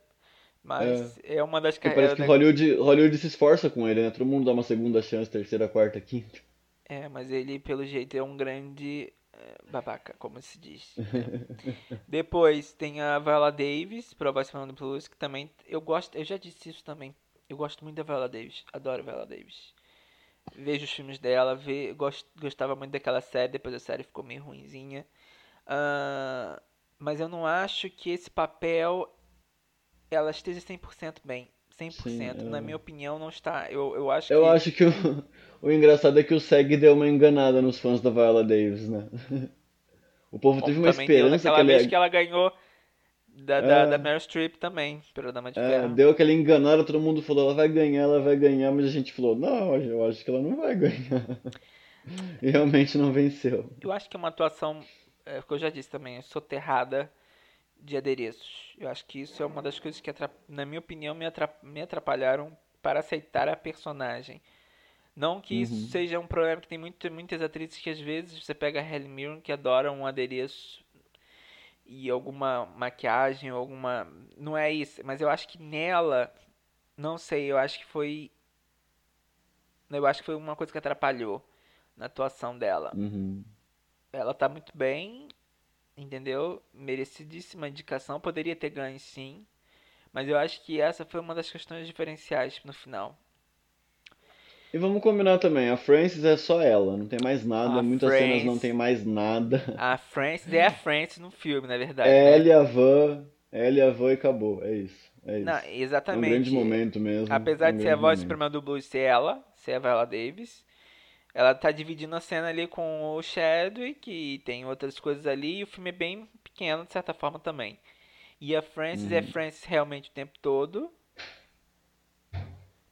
mas é, uma das Porque parece carreiras. que Hollywood, Hollywood se esforça com ele, né? Todo mundo dá uma segunda chance, terceira, quarta, quinta. É, mas ele, pelo jeito, é um grande é, babaca, como se diz. né? <laughs> Depois tem a Viola Davis, pro Voice Fernando Plus, que também eu gosto, eu já disse isso também. Eu gosto muito da Viola Davis, adoro a Viola Davis. Vejo os filmes dela, ve, gost, gostava muito daquela série, depois a série ficou meio ruinzinha. Ah, mas eu não acho que esse papel ela esteja 100% bem. 100%, Sim, na é. minha opinião, não está. Eu, eu acho Eu que. acho que o, o engraçado é que o SEG deu uma enganada nos fãs da Viola Davis, né? <laughs> O povo teve uma esperança que ele vez que ela ganhou da, da, É. da Meryl Streep também, pela Dama de É, Ferro. deu aquela enganada, todo mundo falou, ela vai ganhar, ela vai ganhar, mas a gente falou, não, eu acho que ela não vai ganhar. <laughs> E realmente não venceu. Eu acho que é uma atuação, é, que eu já disse também, soterrada de adereços. Eu acho que isso é uma das coisas que, na minha opinião, me me atrapalharam para aceitar a personagem. Não que isso Uhum. seja um problema que tem muito, muitas atrizes que às vezes você pega a Helen Mirren que adora um adereço e alguma maquiagem alguma. Não é isso, mas eu acho que nela, não sei, eu acho que foi. Eu acho que foi uma coisa que atrapalhou na atuação dela. Uhum. Ela tá muito bem, entendeu? Merecidíssima indicação, poderia ter ganho sim. Mas eu acho que essa foi uma das questões diferenciais no final. E vamos combinar também, a Frances é só ela, não tem mais nada, A muitas cenas não Frances- tem mais nada. A Frances é a Frances no filme, na verdade. É né? ela e a Van, ela e a Van e acabou, é isso. É isso. Não, É um exatamente. grande momento mesmo. Apesar é um de ser a voz suprema do blues ser ela, ser a Viola Davis, ela tá dividindo a cena ali com o Chadwick e tem outras coisas ali, e o filme é bem pequeno de certa forma também. E a Frances é Uhum. Frances realmente o tempo todo.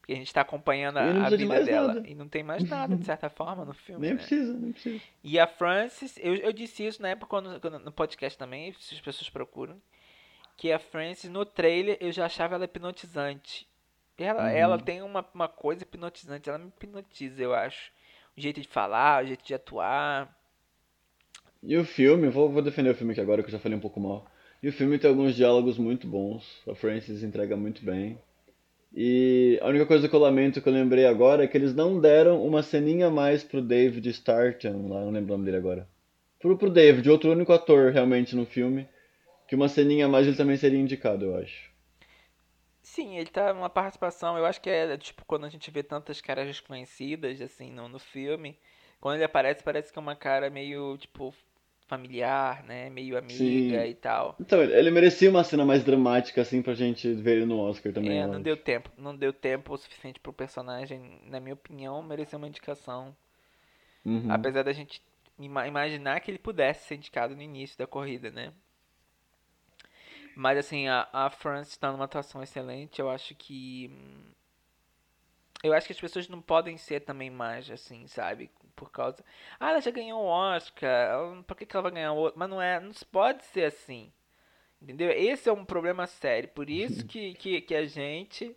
Porque a gente tá acompanhando a, vida dela. nada. E não tem mais nada, de certa forma, no filme. Nem né? precisa, nem precisa. E a Frances, eu, eu disse isso na época quando, quando- no podcast também, se as pessoas procuram, que a Frances no trailer eu já achava ela hipnotizante. Ela, Uhum. ela tem uma, uma coisa hipnotizante, ela me hipnotiza, eu acho. O jeito de falar, o jeito de atuar. E o filme, vou, vou defender o filme aqui agora que eu já falei um pouco mal. E o filme tem alguns diálogos muito bons, a Frances entrega muito bem. E a única coisa que eu lamento que eu lembrei agora é que eles não deram uma ceninha mais pro David Starton, lá, não lembro o nome dele agora. Pro, pro David, outro único ator realmente no filme, que uma ceninha a mais ele também seria indicado, eu acho. Sim, ele tá numa participação, eu acho que é tipo quando a gente vê tantas caras desconhecidas assim no, no filme, quando ele aparece parece que é uma cara meio tipo familiar, né, meio amiga Sim. e tal. Então, ele merecia uma cena mais dramática assim pra gente ver ele no Oscar também, É, não acho. deu tempo, não deu tempo o suficiente pro personagem, na minha opinião, merecer uma indicação. Uhum. Apesar da gente ima- imaginar que ele pudesse ser indicado no início da corrida, né? Mas assim, a, a France tá numa atuação excelente. Eu acho que. Eu acho que as pessoas não podem ser também mais assim, sabe? Por causa. Ah, ela já ganhou um Oscar. Por que, que ela vai ganhar outro? Mas não é. Não pode ser assim. Entendeu? Esse é um problema sério. Por isso <laughs> que, que, que a gente.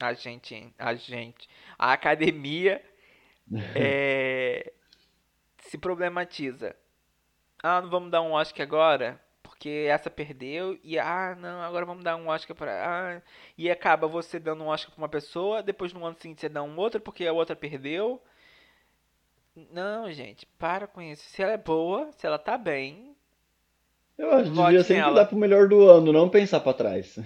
A gente. A gente. A academia. é, <laughs> se problematiza. Ah, não vamos dar um Oscar agora? Porque essa perdeu. E ah, não, agora vamos dar um Oscar pra. Ah, e acaba você dando um Oscar pra uma pessoa. Depois no ano seguinte você dá um outro porque a outra perdeu. Não, gente, para com isso. Se ela é boa, se ela tá bem. Eu acho que devia sempre nela. dar pro melhor do ano, não pensar para trás.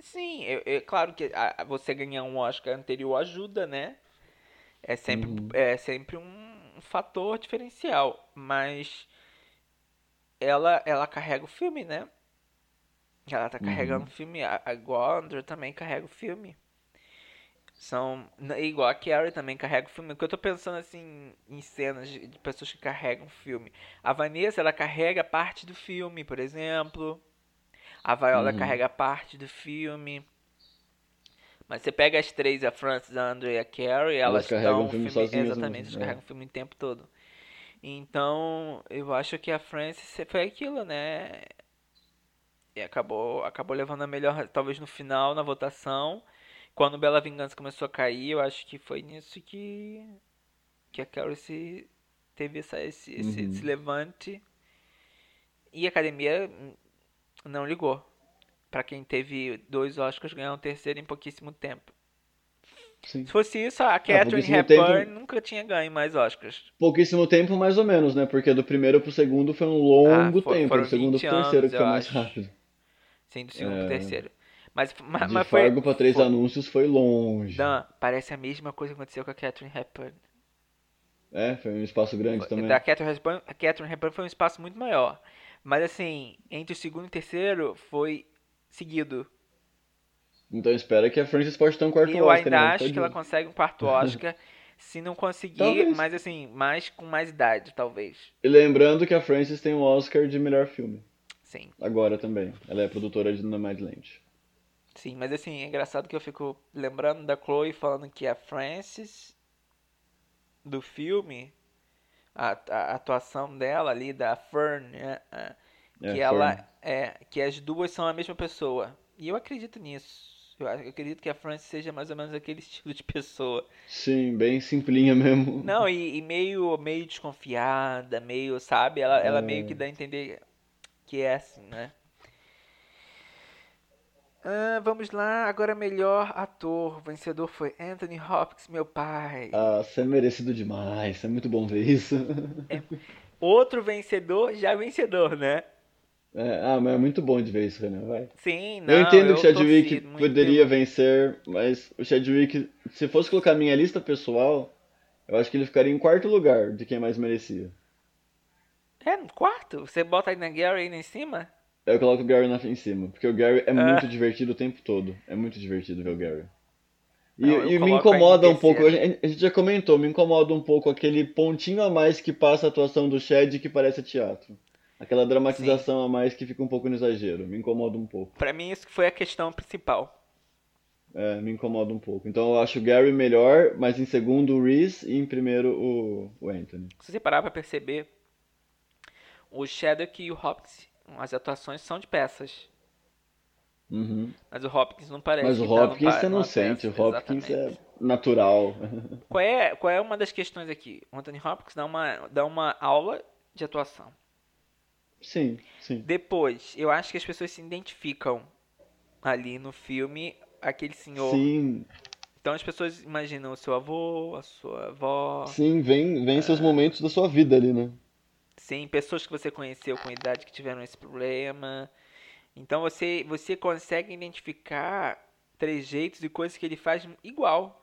Sim, é, claro que a, você ganhar um Oscar anterior ajuda, né? É sempre, uhum. é sempre um fator diferencial. Mas ela, ela carrega o filme, né? Ela tá carregando uhum. o filme. A, igual a Andrew também carrega o filme. São. Igual a Carrie também carrega o filme. Porque eu tô pensando assim em cenas de, de pessoas que carregam o filme. A Vanessa, ela carrega parte do filme, por exemplo. A Viola uhum. carrega parte do filme. Mas você pega as três, a Frances, a Andrew e a Carrie, elas, elas carregam o filme, filme Exatamente, elas é. carregam o filme o tempo todo. Então, eu acho que a Frances foi aquilo, né? E acabou, acabou levando a melhor, talvez no final, na votação. Quando Bela Vingança começou a cair, eu acho que foi nisso que, que a Carrie se, teve essa, esse, uhum. esse, levante. E a academia não ligou. Para quem teve dois Oscars, ganhar um terceiro em pouquíssimo tempo. Sim. Se fosse isso, a ah, Catherine ah, Hepburn tempo... nunca tinha ganho mais Oscars. Pouquíssimo tempo, mais ou menos, né? Porque do primeiro pro segundo foi um longo ah, for, tempo. Do segundo pro terceiro, que foi mais rápido. Sim, do segundo é... pro terceiro. Mas, mas, De mas foi. Fargo pra três foi... anúncios foi longe. Não, parece a mesma coisa que aconteceu com a Catherine Hepburn. É, foi um espaço grande também. Da Catherine Hepburn, a Catherine Hepburn foi um espaço muito maior. Mas assim, entre o segundo e o terceiro foi seguido. Então espera que a Frances pode ter um quarto eu Oscar. Eu ainda né? acho que ela consegue um quarto <laughs> Oscar. se não conseguir, talvez. mas assim, mais com mais idade, talvez. E lembrando que a Frances tem um Oscar de melhor filme. Sim. Agora também. Ela é produtora de Nomadland. Sim, mas assim, é engraçado que eu fico lembrando da Chloe falando que a Frances do filme, a, a atuação dela ali, da Fern, né, que é, ela Fern. é que as duas são a mesma pessoa. E eu acredito nisso. Eu acredito que a Frances seja mais ou menos aquele <laughs> estilo de pessoa. Sim, bem simplinha mesmo. Não, e, e meio, meio desconfiada, meio, sabe? Ela, é. ela meio que dá a entender que é assim, né? Ah, vamos lá, agora melhor ator. O vencedor foi Anthony Hopkins, meu pai. Ah, você é merecido demais. É muito bom ver isso. É. Outro vencedor, já vencedor, né? É, ah, mas é muito bom de ver isso, Renan, vai. Sim, não, Eu entendo que o Chadwick poderia vencer, mas o Chadwick, se fosse colocar minha lista pessoal, eu acho que ele ficaria em quarto lugar de quem mais merecia. É, no quarto? Você bota aí na Gary aí em cima? Eu coloco o Gary na, em cima, porque o Gary é ah. muito divertido o tempo todo. É muito divertido ver o Gary. E, não, e me incomoda um pouco, a gente já comentou, me incomoda um pouco aquele pontinho a mais que passa a atuação do Chad que parece teatro. Aquela dramatização Sim. a mais que fica um pouco no exagero. Me incomoda um pouco. Para mim, isso foi a questão principal. É, me incomoda um pouco. Então eu acho o Gary melhor, mas em segundo o Reese e em primeiro o, o Anthony. Se você parar pra perceber, o Shadwick e o Hopkins, as atuações são de peças. Uhum. Mas o Hopkins não parece. Mas o Hopkins você não sente, peça, o Hopkins exatamente. é natural. Qual é, qual é uma das questões aqui? O Anthony Hopkins dá uma, dá uma aula de atuação. Sim, sim. Depois, eu acho que as pessoas se identificam ali no filme, aquele senhor. Sim. Então as pessoas imaginam o seu avô, a sua avó. Sim, vem, vem seus momentos da sua vida ali, né? Sim, pessoas que você conheceu com idade que tiveram esse problema. Então você, você consegue identificar trejeitos e coisas que ele faz igual.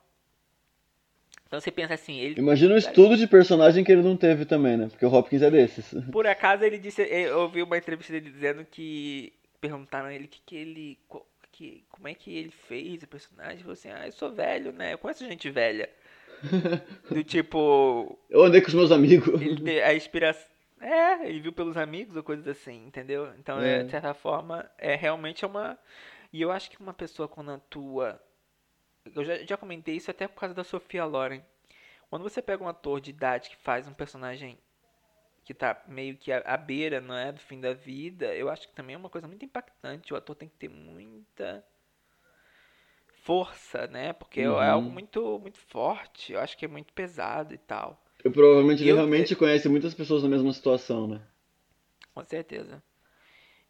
Então você pensa assim, ele. Imagina o estudo de personagem que ele não teve também, né? Porque o Hopkins é desses. <laughs> Por acaso ele disse. Eu ouvi uma entrevista dele dizendo que. Perguntaram a ele que, que ele. Que, como é que ele fez o personagem? Ele falou assim, ah, eu sou velho, né? Eu conheço gente velha. <laughs> Do tipo. Eu andei com os meus amigos. Ele, a inspiração. É, ele viu pelos amigos ou coisas assim, entendeu? Então, é. É. de certa forma, é realmente uma. E eu acho que uma pessoa quando atua. Eu já, já comentei isso até por causa da Sofia Loren. Quando você pega um ator de idade que faz um personagem que tá meio que à, beira, não é? Do fim da vida, eu acho que também é uma coisa muito impactante. O ator tem que ter muita força, né? Porque é Uhum. algo muito, muito forte. Eu acho que é muito pesado e tal. E provavelmente ele Eu- realmente conhece muitas pessoas na mesma situação, né? Com certeza.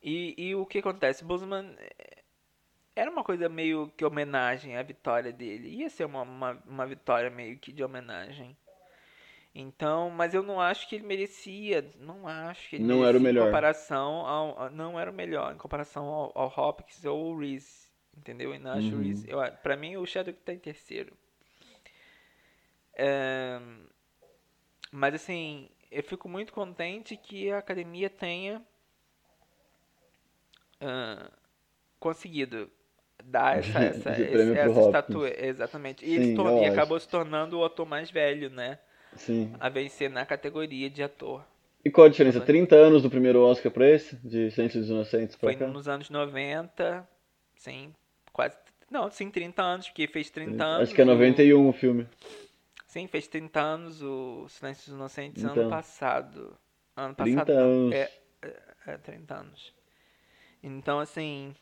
E, e o que acontece? Boseman eh, era uma coisa meio que homenagem à vitória dele. Ia ser uma, uma, uma vitória meio que de homenagem. Então, mas eu não acho que ele merecia. Não acho que ele Não era o melhor. Em comparação ao, não era o melhor. Em comparação ao, ao Hopkins ou o Reese. Entendeu? Eu não acho o Uhum. Reese. Eu, a- pra mim, o Chadwick tá em terceiro. É, mas assim, eu fico muito contente que a academia tenha ah, conseguido dar essa, essa, Esse essa estatueta. Exatamente. E, ele Sim, e acho. acabou se tornando o ator mais velho, né? Sim. A vencer na categoria de ator. E qual a diferença? 30 anos do primeiro Oscar pra esse? De Silêncio dos Inocentes pra Foi cá? nos anos 90, sim, quase. Não, sim, 30 anos, porque fez 30 anos. Acho que é o- 91 o filme. Sim, fez 30 anos o Silêncio dos Inocentes Então. ano passado. Ano 30 passado não, anos. É, é, é 30 anos. Então, assim,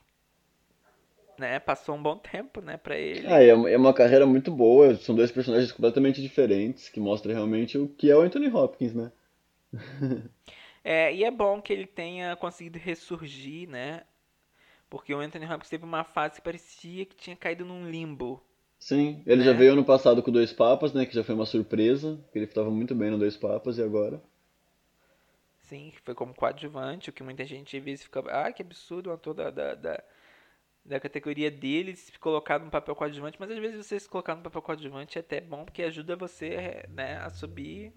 né, passou um bom tempo, né, pra ele. Ah, é uma- é uma carreira muito boa. São dois personagens completamente diferentes, que mostra realmente o que é o Anthony Hopkins, né? <laughs> É, e é bom que ele tenha conseguido ressurgir, né? Porque o Anthony Hopkins teve uma fase que parecia que tinha caído num limbo. Sim, ele já Né? veio ano passado com Dois Papas, né? Que já foi uma surpresa, que ele estava muito bem no Dois Papas e agora. Sim, foi como coadjuvante, o que muita gente às vezes fica, ah, que absurdo, um ator da, da, da, da categoria dele se colocar num papel coadjuvante, mas às vezes você se colocar num papel coadjuvante é até bom, porque ajuda você, né, a subir.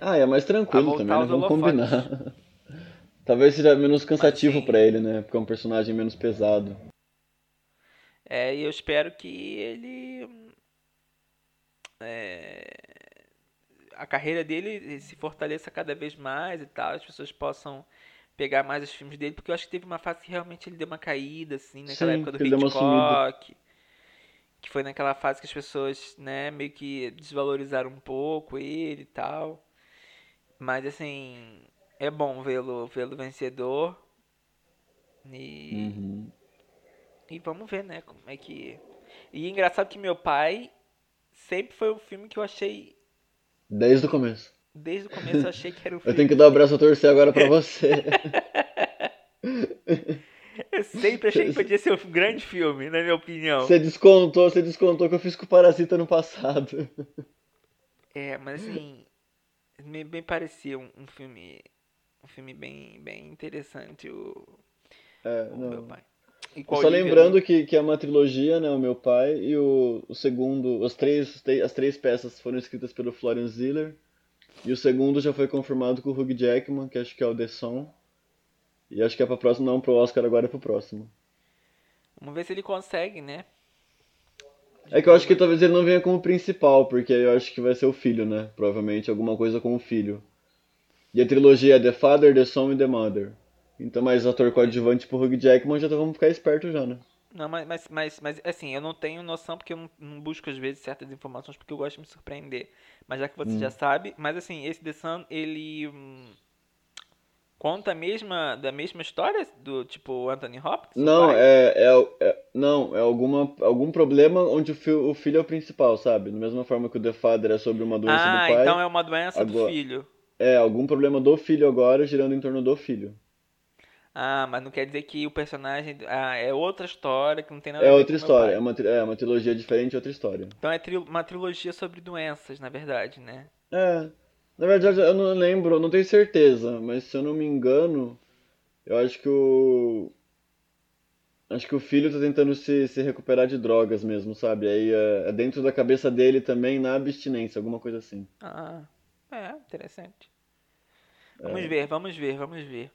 Ah, é mais tranquilo também, né? Vamos combinar. <laughs> Talvez seja menos cansativo pra ele, né? Porque é um personagem menos pesado. É, e eu espero que ele. é, a carreira dele se fortaleça cada vez mais e tal, as pessoas possam pegar mais os filmes dele, porque eu acho que teve uma fase que realmente ele deu uma caída, assim, naquela Sim, época do. Hitchcock. Que foi naquela fase que as pessoas, né, meio que desvalorizaram um pouco ele e tal. Mas assim, é bom vê-lo vê-lo vencedor. E. Uhum. E vamos ver, né, como é que... E é engraçado que meu pai sempre foi um filme que eu achei... Desde o começo. Desde o começo eu achei que era um <laughs> Eu filme... tenho que dar o braço a torcer agora pra você. <laughs> Eu sempre achei que podia ser um grande filme, na minha opinião. Você descontou, você descontou que eu fiz com o Parasita no passado. É, mas assim... Me bem parecia um, um filme... Um filme bem, bem interessante, o, É, o meu pai. Só lembrando que, que é uma trilogia, né? O meu pai e o, o segundo, os três, os três- as três peças foram escritas pelo Florian Ziller. E o segundo já foi confirmado com o Hugh Jackman, que acho que é o The Song. E acho que é pra próximo, não pro Oscar, agora é pro próximo. Vamos ver se ele consegue, né? É que eu acho que talvez ele não venha como principal, porque eu acho que vai ser o filho, né? Provavelmente alguma coisa com o filho. E a trilogia é The Father, The Son e The Mother. Então, mais ator coadjuvante pro Hugh Jackman, já vamos ficar esperto já, né? Não, mas, mas, mas, mas, assim, eu não tenho noção porque eu não, não busco às vezes certas informações porque eu gosto de me surpreender. Mas já que você Hum. já sabe, mas assim, esse The Sun, ele hum, conta a mesma, da mesma história do tipo Anthony Hopkins? o Não, é, é, é- não, é alguma, algum problema onde o, fi- o filho é o principal, sabe? Da mesma forma que o The Father é sobre uma doença Ah, do pai, então é uma doença do Agora- filho. é algum problema do filho agora girando em torno do filho. Ah, mas não quer dizer que o personagem. Ah, é outra história que não tem nada É a ver outra com história, é uma, é uma trilogia diferente, outra história. Então é tri- uma trilogia sobre doenças, na verdade, né? É, na verdade eu não lembro, não tenho certeza, mas se eu não me engano, eu acho que o. Acho que o filho tá tentando se, se recuperar de drogas mesmo, sabe? Aí é, é dentro da cabeça dele também na abstinência, alguma coisa assim. Ah, é, interessante. Vamos ver, vamos ver, vamos ver.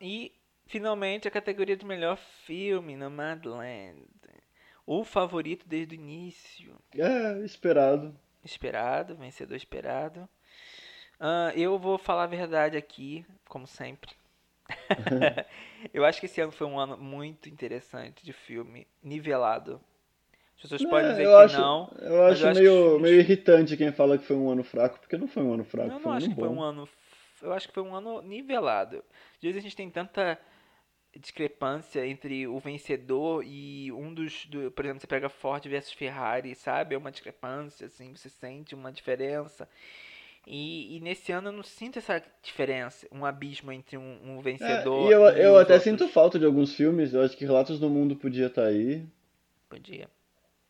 E finalmente a categoria de melhor filme, Nomadland. O favorito desde o início. É, esperado. Esperado, vencedor esperado. Ah, eu vou falar a verdade aqui, como sempre. <laughs> <laughs> eu acho que esse ano foi um ano muito interessante de filme, nivelado. As pessoas podem É, dizer eu que acho, não. eu acho eu acho que meio, filmes- meio irritante quem fala que foi um ano fraco, porque não foi um ano fraco, Eu foi não um acho que foi bom. um ano. Eu acho que foi um ano nivelado. Às vezes a gente tem tanta discrepância entre o vencedor e um dos. Do, por exemplo, você pega Ford versus Ferrari, sabe? É uma discrepância, assim, você sente uma diferença. E, e nesse ano eu não sinto essa diferença, um abismo entre um, um É, vencedor e eu, eu os até outros. sinto falta de alguns filmes, eu acho que Relatos do Mundo podia estar aí. Podia.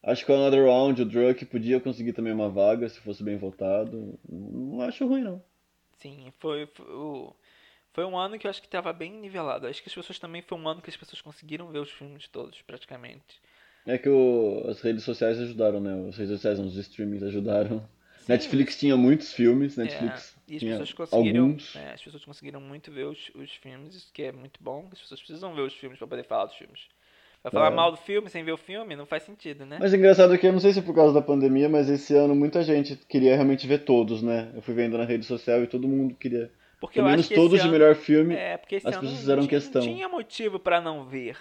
Acho que o Another Round, o Druk podia conseguir também uma vaga se fosse bem votado. Não acho ruim, não. Sim, foi, foi, foi um ano que eu acho que estava bem nivelado. Acho que as pessoas também foi um ano que as pessoas conseguiram ver os filmes todos, praticamente. É que o- as redes sociais ajudaram, né? As redes sociais, os streamings ajudaram. Sim, Netflix tinha muitos filmes, É, Netflix e as tinha pessoas conseguiram, alguns. é, as pessoas conseguiram muito ver os, os filmes, isso que é muito bom. As pessoas precisam ver os filmes para poder falar dos filmes. Vai falar É. mal do filme sem ver o filme, não faz sentido, né? Mas o engraçado é que eu não sei se é por causa da pandemia, mas esse ano muita gente queria realmente ver todos, né? Eu fui vendo na rede social e todo mundo queria. Porque Pelo menos todos esse de ano, melhor filme. é, porque esse as ano pessoas fizeram tinha, questão. não tinha motivo para não ver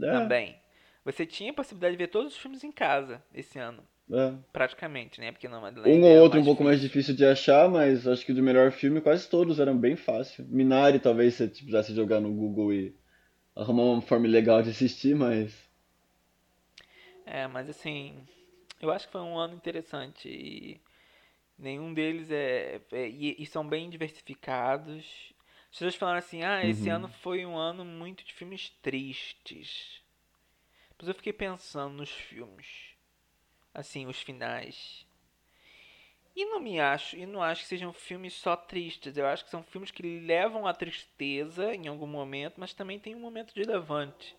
É, também. Você tinha a possibilidade de ver todos os filmes em casa esse ano, é. praticamente, né? Porque não Madeleine Um ou outro um pouco mais difícil. de achar, mas acho que do melhor filme quase todos eram bem fácil. Minari talvez você precisasse jogar no Google e arrumar uma forma legal de assistir, mas. É, mas assim, eu acho que foi um ano interessante e nenhum deles é, é- e, e são bem diversificados. As pessoas falaram assim, ah, esse Uhum. ano foi um ano muito de filmes tristes. Depois eu fiquei pensando nos filmes, assim, os finais. E não me acho, e não acho que sejam filmes só tristes. Eu acho que são filmes que levam à tristeza em algum momento, mas também tem um momento de levante.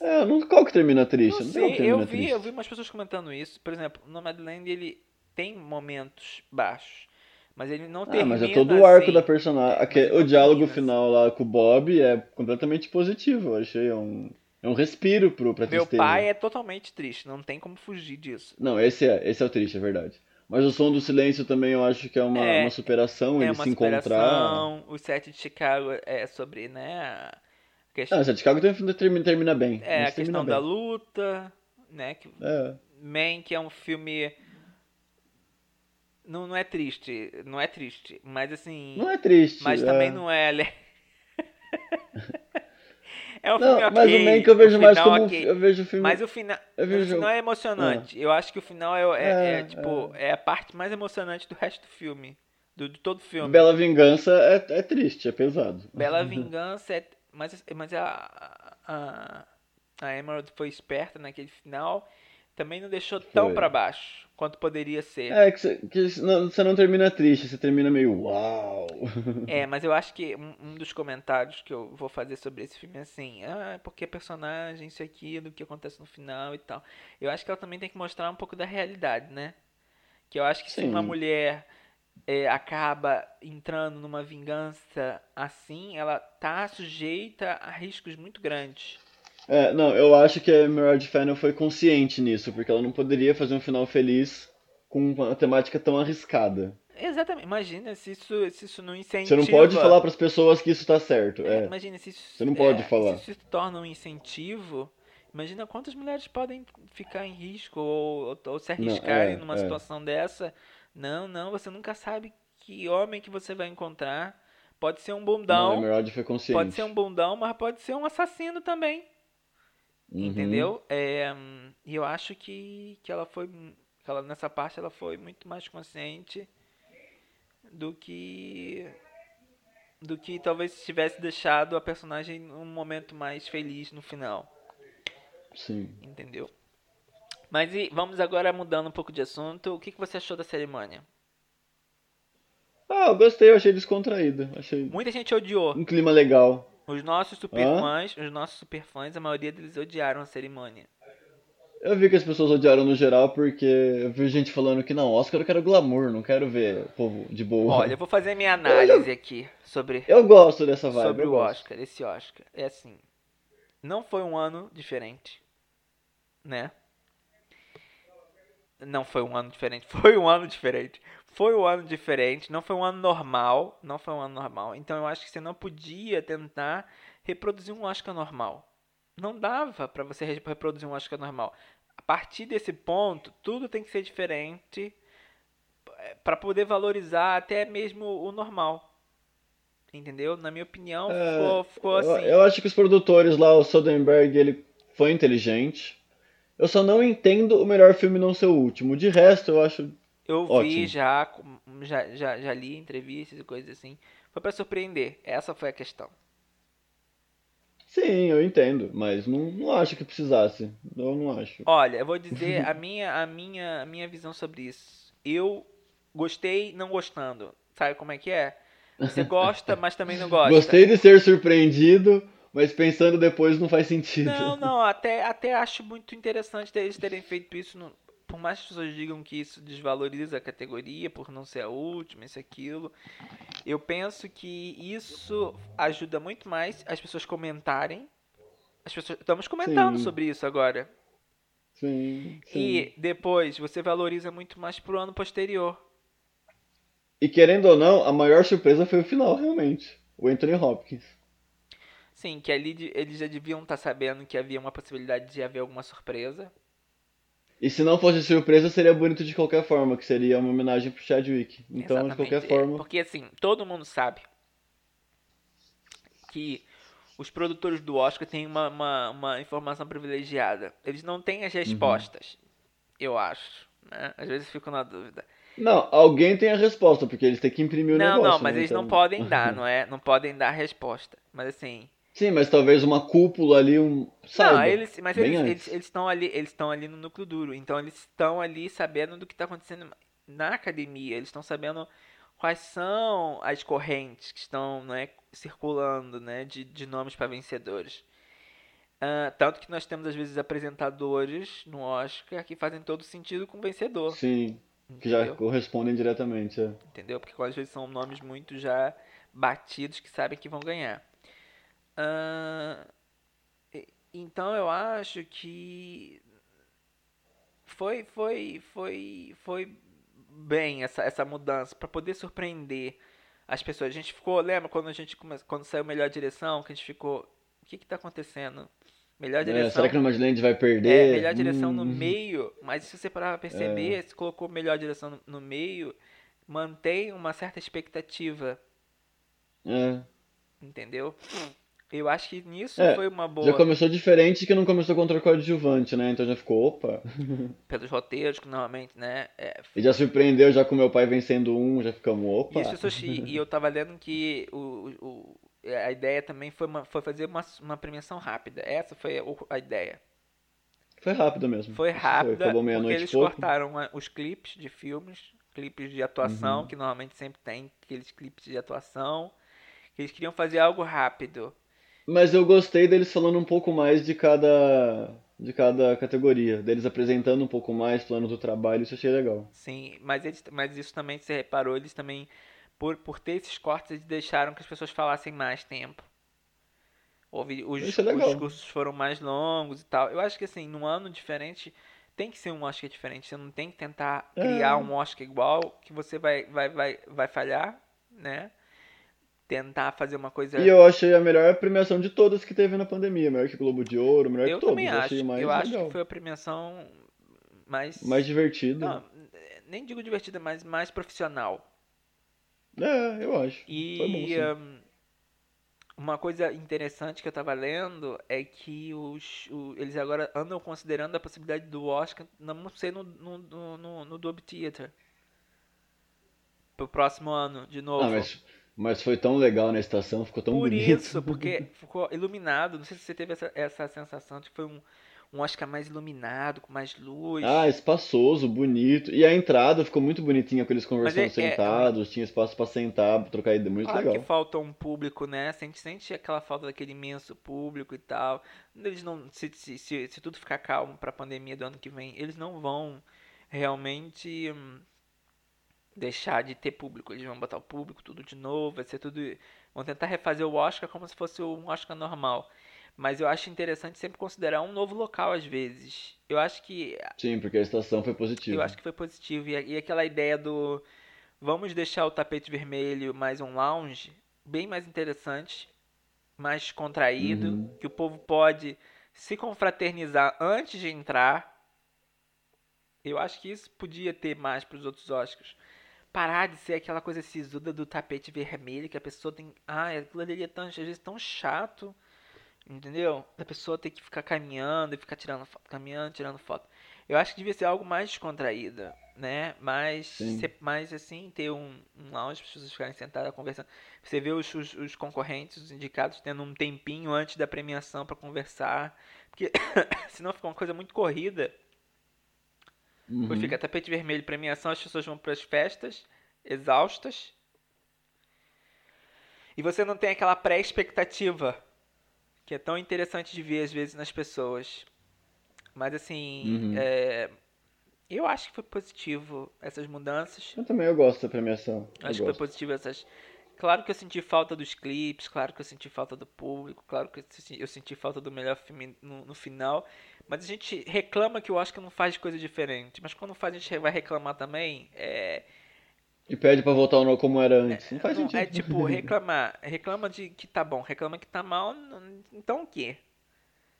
É, não, qual que termina triste? Não Não tem sei, eu vi, triste. eu vi umas pessoas comentando isso. Por exemplo, Nomadland ele tem momentos baixos, mas ele não Ah, termina mas é todo o arco assim. da personagem. É, Aque- mas ele O diálogo termina final lá com o Bob é completamente positivo. Eu achei é um, é um respiro pro, pra Meu tristeza. pai é totalmente triste, não tem como fugir disso. Não, esse é, esse é o triste, é verdade. Mas o som do silêncio também eu acho que é uma, É, uma superação, é ele uma se encontrar. superação. O set de Chicago é sobre, né, a questão, Ah, esse Chicago tem- termina, termina bem. é, a questão da luta, né, que É. Man, que é um filme não, não é triste, não é triste, mas assim, Não é triste. mas é. também não é É um filme Não, mas o Man que eu vejo mais final como. ok. Eu vejo o filme. Mas o final, o final é emocionante. Eu acho que o final é, é- é, É, tipo é. a parte mais emocionante do resto do filme, do, de todo o filme. Bela Vingança é, é triste, é pesado. Bela <laughs> Vingança é, mas mas a, a a Emerald foi esperta naquele final, também não deixou tão Foi. pra baixo quanto poderia ser. É, que não- você não termina triste, você termina meio uau. É, mas eu acho que um, um dos comentários que eu vou fazer sobre esse filme é assim, ah, porque personagem, isso e aquilo, o que acontece no final e tal. Eu acho que ela também tem que mostrar um pouco da realidade, né? Que eu acho que se Sim. uma mulher é, acaba entrando numa vingança assim, ela tá sujeita a riscos muito grandes. É, não, eu acho que a Emerald Fennel foi consciente nisso, porque ela não poderia fazer um final feliz com uma temática tão arriscada. Exatamente. Imagina se isso, se isso não incentiva. Você não pode falar pras pessoas que isso tá certo. É, É. Imagina se isso, Você não pode é, falar. se isso se torna um incentivo. Imagina quantas mulheres podem ficar em risco ou, ou- ou se arriscarem é, numa é. situação dessa. Não, não, você nunca sabe que homem que você vai encontrar. Pode ser um Não, a bundão, Emerald foi consciente. pode ser um bundão, mas pode ser um assassino também. Uhum. Entendeu? É, e eu acho que, que ela foi. que ela, nessa parte ela foi muito mais consciente do que. do que talvez se tivesse deixado a personagem num momento mais feliz no final. Sim. Entendeu? Mas e vamos agora mudando um pouco de assunto. O que, que você achou da cerimônia? Ah, eu gostei, eu achei descontraído. Achei Muita gente odiou. um clima legal. Os nossos super Hã? fãs, os nossos super fãs, a maioria deles odiaram a cerimônia. Eu vi que as pessoas odiaram no geral porque eu vi gente falando que não, Oscar eu quero glamour, não quero ver povo de boa. Olha, eu vou fazer minha análise aqui sobre <laughs> Eu gosto dessa vibe. sobre eu o gosto. Oscar, esse Oscar. É assim, não foi um ano diferente, né? Não foi um ano diferente, <laughs> foi um ano diferente. Foi um ano diferente, não foi um ano normal, não foi um ano normal. Então eu acho que você não podia tentar reproduzir um Oscar normal. Não dava para você reproduzir um Oscar normal. A partir desse ponto, tudo tem que ser diferente é, para poder valorizar até mesmo o normal. Entendeu? Na minha opinião, É, ficou, ficou eu, assim. eu acho que os produtores lá, o Soderbergh, ele foi inteligente. Eu só não entendo o melhor filme não ser o último. De resto, eu acho. Eu vi Ótimo. já, com- já, já, já li entrevistas e coisas assim. Foi pra surpreender. Essa foi a questão. Sim, eu entendo, mas não, não acho que precisasse. Eu não acho. Olha, eu vou dizer <laughs> a minha, a minha, a minha visão sobre isso. Eu gostei não gostando. Sabe como é que é? Você gosta, mas também não gosta. Gostei de ser surpreendido, mas pensando depois não faz sentido. Não, não, até, até acho muito interessante eles terem feito isso. no- por mais que as pessoas digam que isso desvaloriza a categoria por não ser a última, isso, aquilo. Eu penso que isso ajuda muito mais as pessoas comentarem. As pessoas, estamos comentando Sim. sobre isso agora. Sim, sim. E depois você valoriza muito mais pro ano posterior. E querendo ou não, a maior surpresa foi o final, realmente. O Anthony Hopkins. Sim, que ali eles já deviam estar sabendo que havia uma possibilidade de haver alguma surpresa. E se não fosse surpresa, seria bonito de qualquer forma, que seria uma homenagem pro Chadwick. Então, de qualquer Exatamente. É, forma. Porque assim, todo mundo sabe que os produtores do Oscar têm uma, uma, uma informação privilegiada. Eles não têm Uhum. as respostas, eu acho. Né? Às vezes eu fico na dúvida. Não, alguém tem a resposta, porque eles têm que imprimir o não, negócio. não, mas né? eles Então- não podem dar, <laughs> não é? Não podem dar a resposta. Mas assim. Sim, mas talvez uma cúpula ali, um. Saiba, não, eles, mas eles, eles, eles estão ali, eles estão ali no núcleo duro. Então eles estão ali sabendo do que está acontecendo na academia. Eles estão sabendo quais são as correntes que estão né, circulando né, de, de nomes para vencedores. Ah, tanto que nós temos às vezes apresentadores no Oscar que fazem todo sentido com o vencedor. Sim, que já entendeu? correspondem diretamente. é. Entendeu? Porque às vezes são nomes muito já batidos que sabem que vão ganhar. Então eu acho que foi foi foi foi bem essa, essa mudança para poder surpreender as pessoas. A gente ficou, lembra quando a gente come, quando saiu melhor direção, que a gente ficou, o que que tá acontecendo? Melhor É, direção. será que o Nomadland vai perder? É, melhor direção no Hum, <laughs> meio, mas se você parar pra perceber, se colocou melhor direção no, no meio, mantém uma certa expectativa, É. entendeu? Eu acho que nisso É, foi uma Já boa começou diferente que não começou contra o coadjuvante, né? Então já ficou, opa. <laughs> pelos roteiros, que normalmente, né? é, E já surpreendeu já com meu pai vencendo um, já ficamos, opa. e, as pessoas, e, eu tava lendo que o, o, a ideia também foi, uma, foi fazer uma, uma premiação rápida. Essa foi a ideia. Foi rápido mesmo. Foi rápida, Acabou porque meia-noite e eles pouco. cortaram os clipes de filmes, clipes de Uhum. atuação, que normalmente sempre tem aqueles clipes de atuação. que Eles queriam fazer algo rápido. Mas eu gostei deles falando um pouco mais de cada de cada categoria, deles apresentando um pouco mais plano do trabalho, isso eu achei legal. Sim, mas, eles, mas isso também, você reparou, eles também, por, por ter esses cortes, eles deixaram que as pessoas falassem mais tempo. Houve, os, Isso é os legal. discursos foram mais longos e tal. Eu acho que assim, num ano diferente, tem que ser um Oscar diferente. Você não tem que tentar É. criar um Oscar igual, que você vai, vai, vai, vai falhar, né? Tentar fazer uma coisa. E eu achei a melhor premiação de todas que teve na pandemia, melhor que Globo de Ouro, melhor Eu que todos. acho. achei mais Eu acho legal. que foi a premiação mais. mais divertido. Não, nem digo divertida, mas mais profissional. É, eu acho. E bom, uma coisa interessante que eu tava lendo é que os, o- eles agora andam considerando a possibilidade do Oscar não ser no, no, no, no, no Dolby Theater. Pro próximo ano, de novo. Ah, mas, mas foi tão legal na estação, ficou tão Por bonito. isso, <laughs> porque ficou iluminado. Não sei se você teve essa, essa sensação de que foi um, um Oscar mais iluminado, com mais luz. Ah, espaçoso, bonito. E a entrada ficou muito bonitinha com eles conversando é- é- sentados, tinha espaço pra sentar, pra trocar ideia, muito Claro legal. que falta um público, né? Sente, sente aquela falta daquele imenso público e tal. Eles não, se, se, se, se tudo ficar calmo pra pandemia do ano que vem, eles não vão realmente hum, deixar de ter público. Eles vão botar o público tudo de novo, vai ser tudo. Vão tentar refazer o Oscar como se fosse um Oscar normal. Mas eu acho interessante sempre considerar um novo local às vezes. Eu acho que. Sim, porque a estação foi positiva. Eu acho que foi positivo. E, e aquela ideia do. Vamos deixar o tapete vermelho mais um lounge, bem mais interessante, mais contraído, Uhum. que o povo pode se confraternizar antes de entrar. Eu acho que isso podia ter mais para os outros Oscars. Parar de ser aquela coisa sisuda do tapete vermelho que a pessoa tem. Ah, aquilo ali é tão, às vezes tão chato. Entendeu? Da pessoa ter que ficar caminhando e ficar tirando foto, caminhando, tirando foto. Eu acho que devia ser algo mais descontraído, né? Mais, ser- mais assim, ter um, um lounge para as pessoas ficarem sentadas conversando. Você vê os, os, os concorrentes, os indicados, tendo um tempinho antes da premiação para conversar. Porque <coughs> senão fica uma coisa muito corrida. Uhum. Depois fica tapete vermelho, premiação, as pessoas vão para as festas, exaustas. E você não tem aquela pré-expectativa, que é tão interessante de ver às vezes nas pessoas. Mas assim, Uhum. é, eu acho que foi positivo essas mudanças. Eu também eu gosto da premiação. Eu Acho que foi positivo essas. Claro que eu senti falta dos clipes, claro que eu senti falta do público, claro que eu senti- eu senti falta do melhor filme no, no final. Mas a gente reclama que o Oscar não faz coisa diferente. Mas quando faz, a gente vai reclamar também. É, E pede pra voltar ao como era antes. Não faz não, sentido. é tipo, <laughs> reclamar. Reclama de que tá bom, reclama que tá mal, então o quê?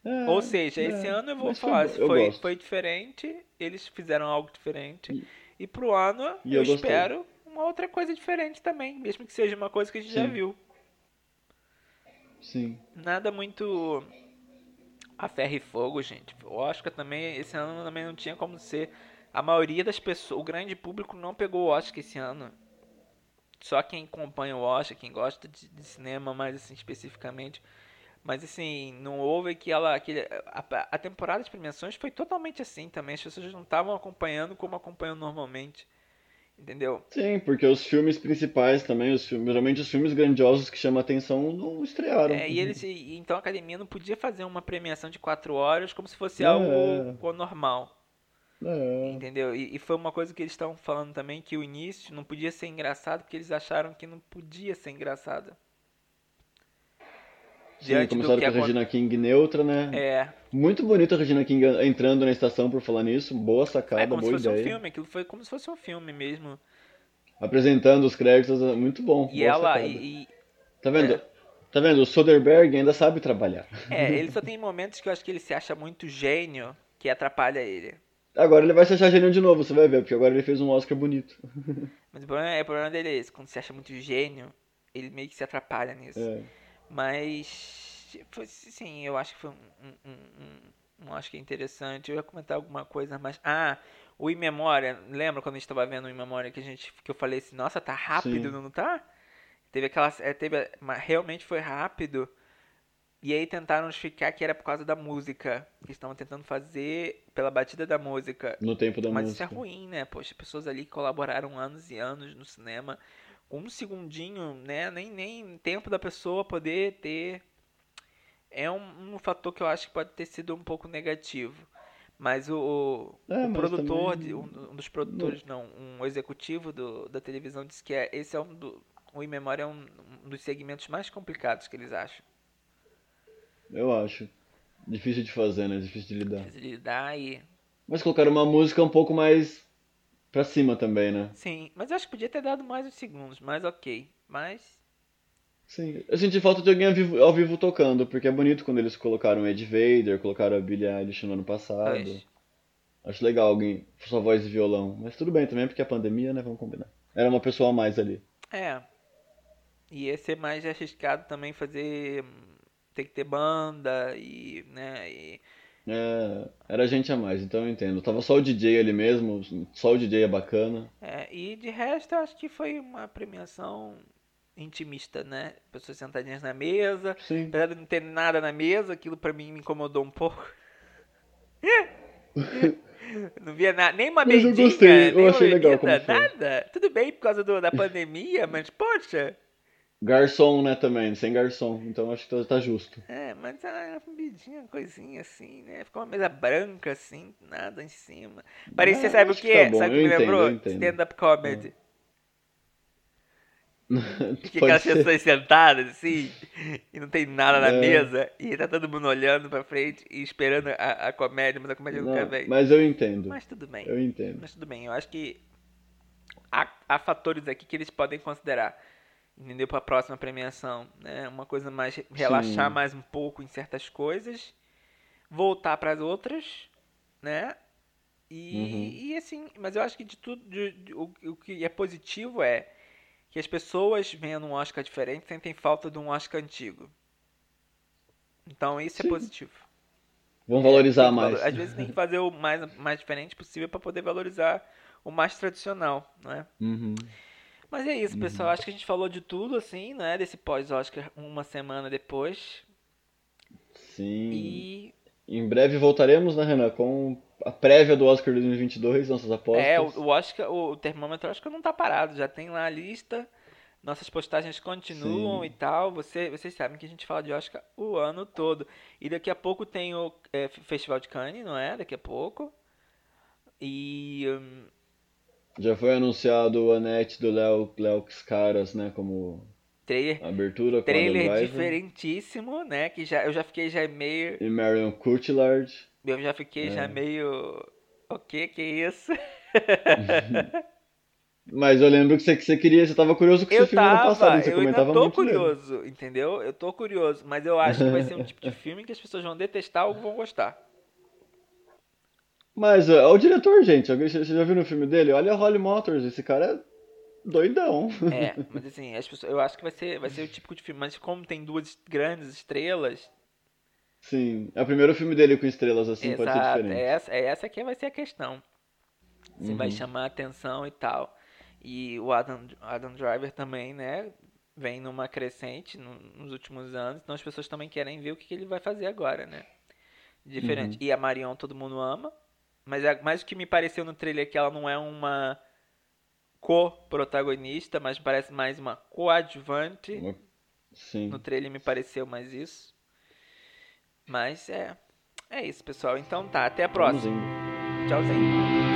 É, Ou seja, é, esse ano eu vou foi falar, foi, gosto. foi diferente, eles fizeram algo diferente. E- E pro ano, e eu, eu espero uma outra coisa diferente também, mesmo que seja uma coisa que a gente já Sim. viu. Sim. Nada muito a ferro e fogo, gente. O Oscar também, esse ano também não tinha como ser. A maioria das pessoas, o grande público não pegou o Oscar esse ano. Só quem acompanha o Oscar, quem gosta de, de cinema mais assim especificamente. Mas assim, não houve aquela. Aquele, a, a temporada de premiações foi totalmente assim também. As pessoas não estavam acompanhando como acompanham normalmente. Entendeu? Sim, porque os filmes principais também, os filmes, geralmente os filmes grandiosos que chamam a atenção não estrearam. É, e eles, então a academia não podia fazer uma premiação de quatro horas como se fosse É. algo normal. É. Entendeu? E, e foi uma coisa que eles estavam falando também, que o início não podia ser engraçado, porque eles acharam que não podia ser engraçado. Sim, começaram com a Regina King neutra, né? É, Muito bonita a Regina King entrando na estação por falar nisso. Boa sacada, é como se boa fosse um ideia. filme, aquilo foi como se fosse um filme mesmo. Apresentando os créditos, muito bom. E ela, sacada. e, Tá vendo? Tá vendo? O Soderbergh ainda sabe trabalhar. é, ele só <laughs> tem momentos que eu acho que ele se acha muito gênio, que atrapalha ele. Agora ele vai se achar gênio de novo, você vai ver, porque agora ele fez um Oscar bonito. Mas o problema, é, o problema dele é esse, quando se acha muito gênio, ele meio que se atrapalha nisso. É. Mas, foi, sim, eu acho que foi um, um, um, um Oscar interessante. Eu ia comentar alguma coisa, mas... Ah, o In Memória, lembra quando a gente estava vendo o In Memória que, a gente, que eu falei assim, nossa, tá rápido, Sim. não tá? Teve aquela... é, Teve, mas realmente foi rápido. E aí tentaram justificar que era por causa da música. Que estavam tentando fazer pela batida da música. No tempo da Mas música. isso é ruim, né? Poxa, pessoas ali que colaboraram anos e anos no cinema, um segundinho, né? Nem, nem tempo da pessoa poder ter. É um, um fator que eu acho que pode ter sido um pouco negativo. Mas o, o, É, o mas produtor, também de- um, um dos produtores, não, um executivo do, da televisão disse que é, esse é um do, o Memória é um, um dos segmentos mais complicados que eles acham. Eu acho. Difícil de fazer, né? Difícil de lidar. De lidar e. Mas colocaram uma música um pouco mais pra cima também, né? Sim, mas eu acho que podia ter dado mais uns segundos, mas ok. Mas. Sim. Eu senti falta de alguém ao vivo, ao vivo tocando, porque é bonito quando eles colocaram Ed Vader, colocaram a Billie Eilish no ano passado. Pois. Acho legal alguém, sua voz e violão. Mas tudo bem também, porque é pandemia, né? Vamos combinar. Era uma pessoa a mais ali. É. E ia ser mais arriscado também fazer. hum, Ter que ter banda e. né? E, É, era gente a mais, então eu entendo. Tava só o DJ ali mesmo, só o DJ é bacana. é, e de resto, eu acho que foi uma premiação intimista, né? Pessoas sentadinhas na mesa. Sim. Apesar de não ter nada na mesa, aquilo pra mim me incomodou um pouco. <laughs> Não via nada, nem uma Mas eu beijinha, gostei, eu achei legal como foi. nada. Tudo bem por causa do- da pandemia, mas poxa. Garçom, né, também, sem garçom. Então acho que tá, tá justo. É, mas uma bebidinha, coisinha assim, né? Ficou uma mesa branca assim, nada em cima. Parecia, Ah, sabe o que quê? tá bom, sabe o que me lembrou? Stand-up comedy. <laughs> que aquelas pessoas sentadas assim, e não tem nada na é. mesa, e tá todo mundo olhando pra frente e esperando a, a comédia, mas a comédia não, nunca vem. Mas eu entendo. Mas tudo bem. Eu entendo. Mas tudo bem, eu acho que há, há fatores aqui que eles podem considerar. Entendeu? Pra próxima premiação. Né? Uma coisa mais. relaxar Sim. mais um pouco em certas coisas. Voltar para as outras. Né? E, uhum. e assim, mas eu acho que de tudo. De, de, o, o que é positivo é que as pessoas vendo um Oscar diferente sentem falta de um Oscar antigo. Então isso é Sim. é positivo. Vão valorizar é, mais. Às vezes tem que fazer o mais, mais diferente possível para poder valorizar o mais tradicional, né? Uhum. Mas é isso, pessoal. Uhum. Acho que a gente falou de tudo, assim, né? Desse pós-Oscar uma semana depois. Sim. E. Em breve voltaremos, né, Renan? Com a prévia do Oscar 2022, nossas apostas. É, o, Oscar, o, termômetro acho que não tá parado, já tem lá a lista, nossas postagens continuam Sim. e tal. Você, vocês sabem que a gente fala de Oscar o ano todo. E daqui a pouco tem o é, Festival de Cannes, não é? Daqui a pouco. E. Um... Já foi anunciado o Anete do Léo, Léo Caras, né? Como trailer, abertura trailer diferentíssimo, né? Que já, eu já fiquei já meio. E Marion Cotillard. Eu já fiquei é. já meio. O que que é isso? <laughs> Mas eu lembro que você, que você queria, você tava curioso com esse filme tava, ano passado, você eu comentava ainda tô curioso, entendeu? Eu tô curioso, mas eu acho que vai ser um <laughs> tipo de filme que as pessoas vão detestar ou vão gostar. Mas uh, o diretor, gente, você já viu no filme dele? Olha Holly Motors, esse cara é doidão. É, <laughs> mas assim, as pessoas, eu acho que vai ser, vai ser o típico de filme, mas como tem duas grandes estrelas, Sim, é o primeiro filme dele com estrelas assim, Exato, pode ser diferente. É essa, é essa que vai ser a questão. Se uhum. vai chamar atenção e tal. E o Adam, Adam Driver também, né? Vem numa crescente no, nos últimos anos. Então as pessoas também querem ver o que, que ele vai fazer agora, né? Diferente. Uhum. E a Marion todo mundo ama. Mas, é, mas o que me pareceu no trailer é que ela não é uma co-protagonista, mas parece mais uma coadjuvante. Sim. No trailer me pareceu mais isso. Mas é. É isso, pessoal. Então tá, até a próxima. Tchauzinho. Tchauzinho. Tchau.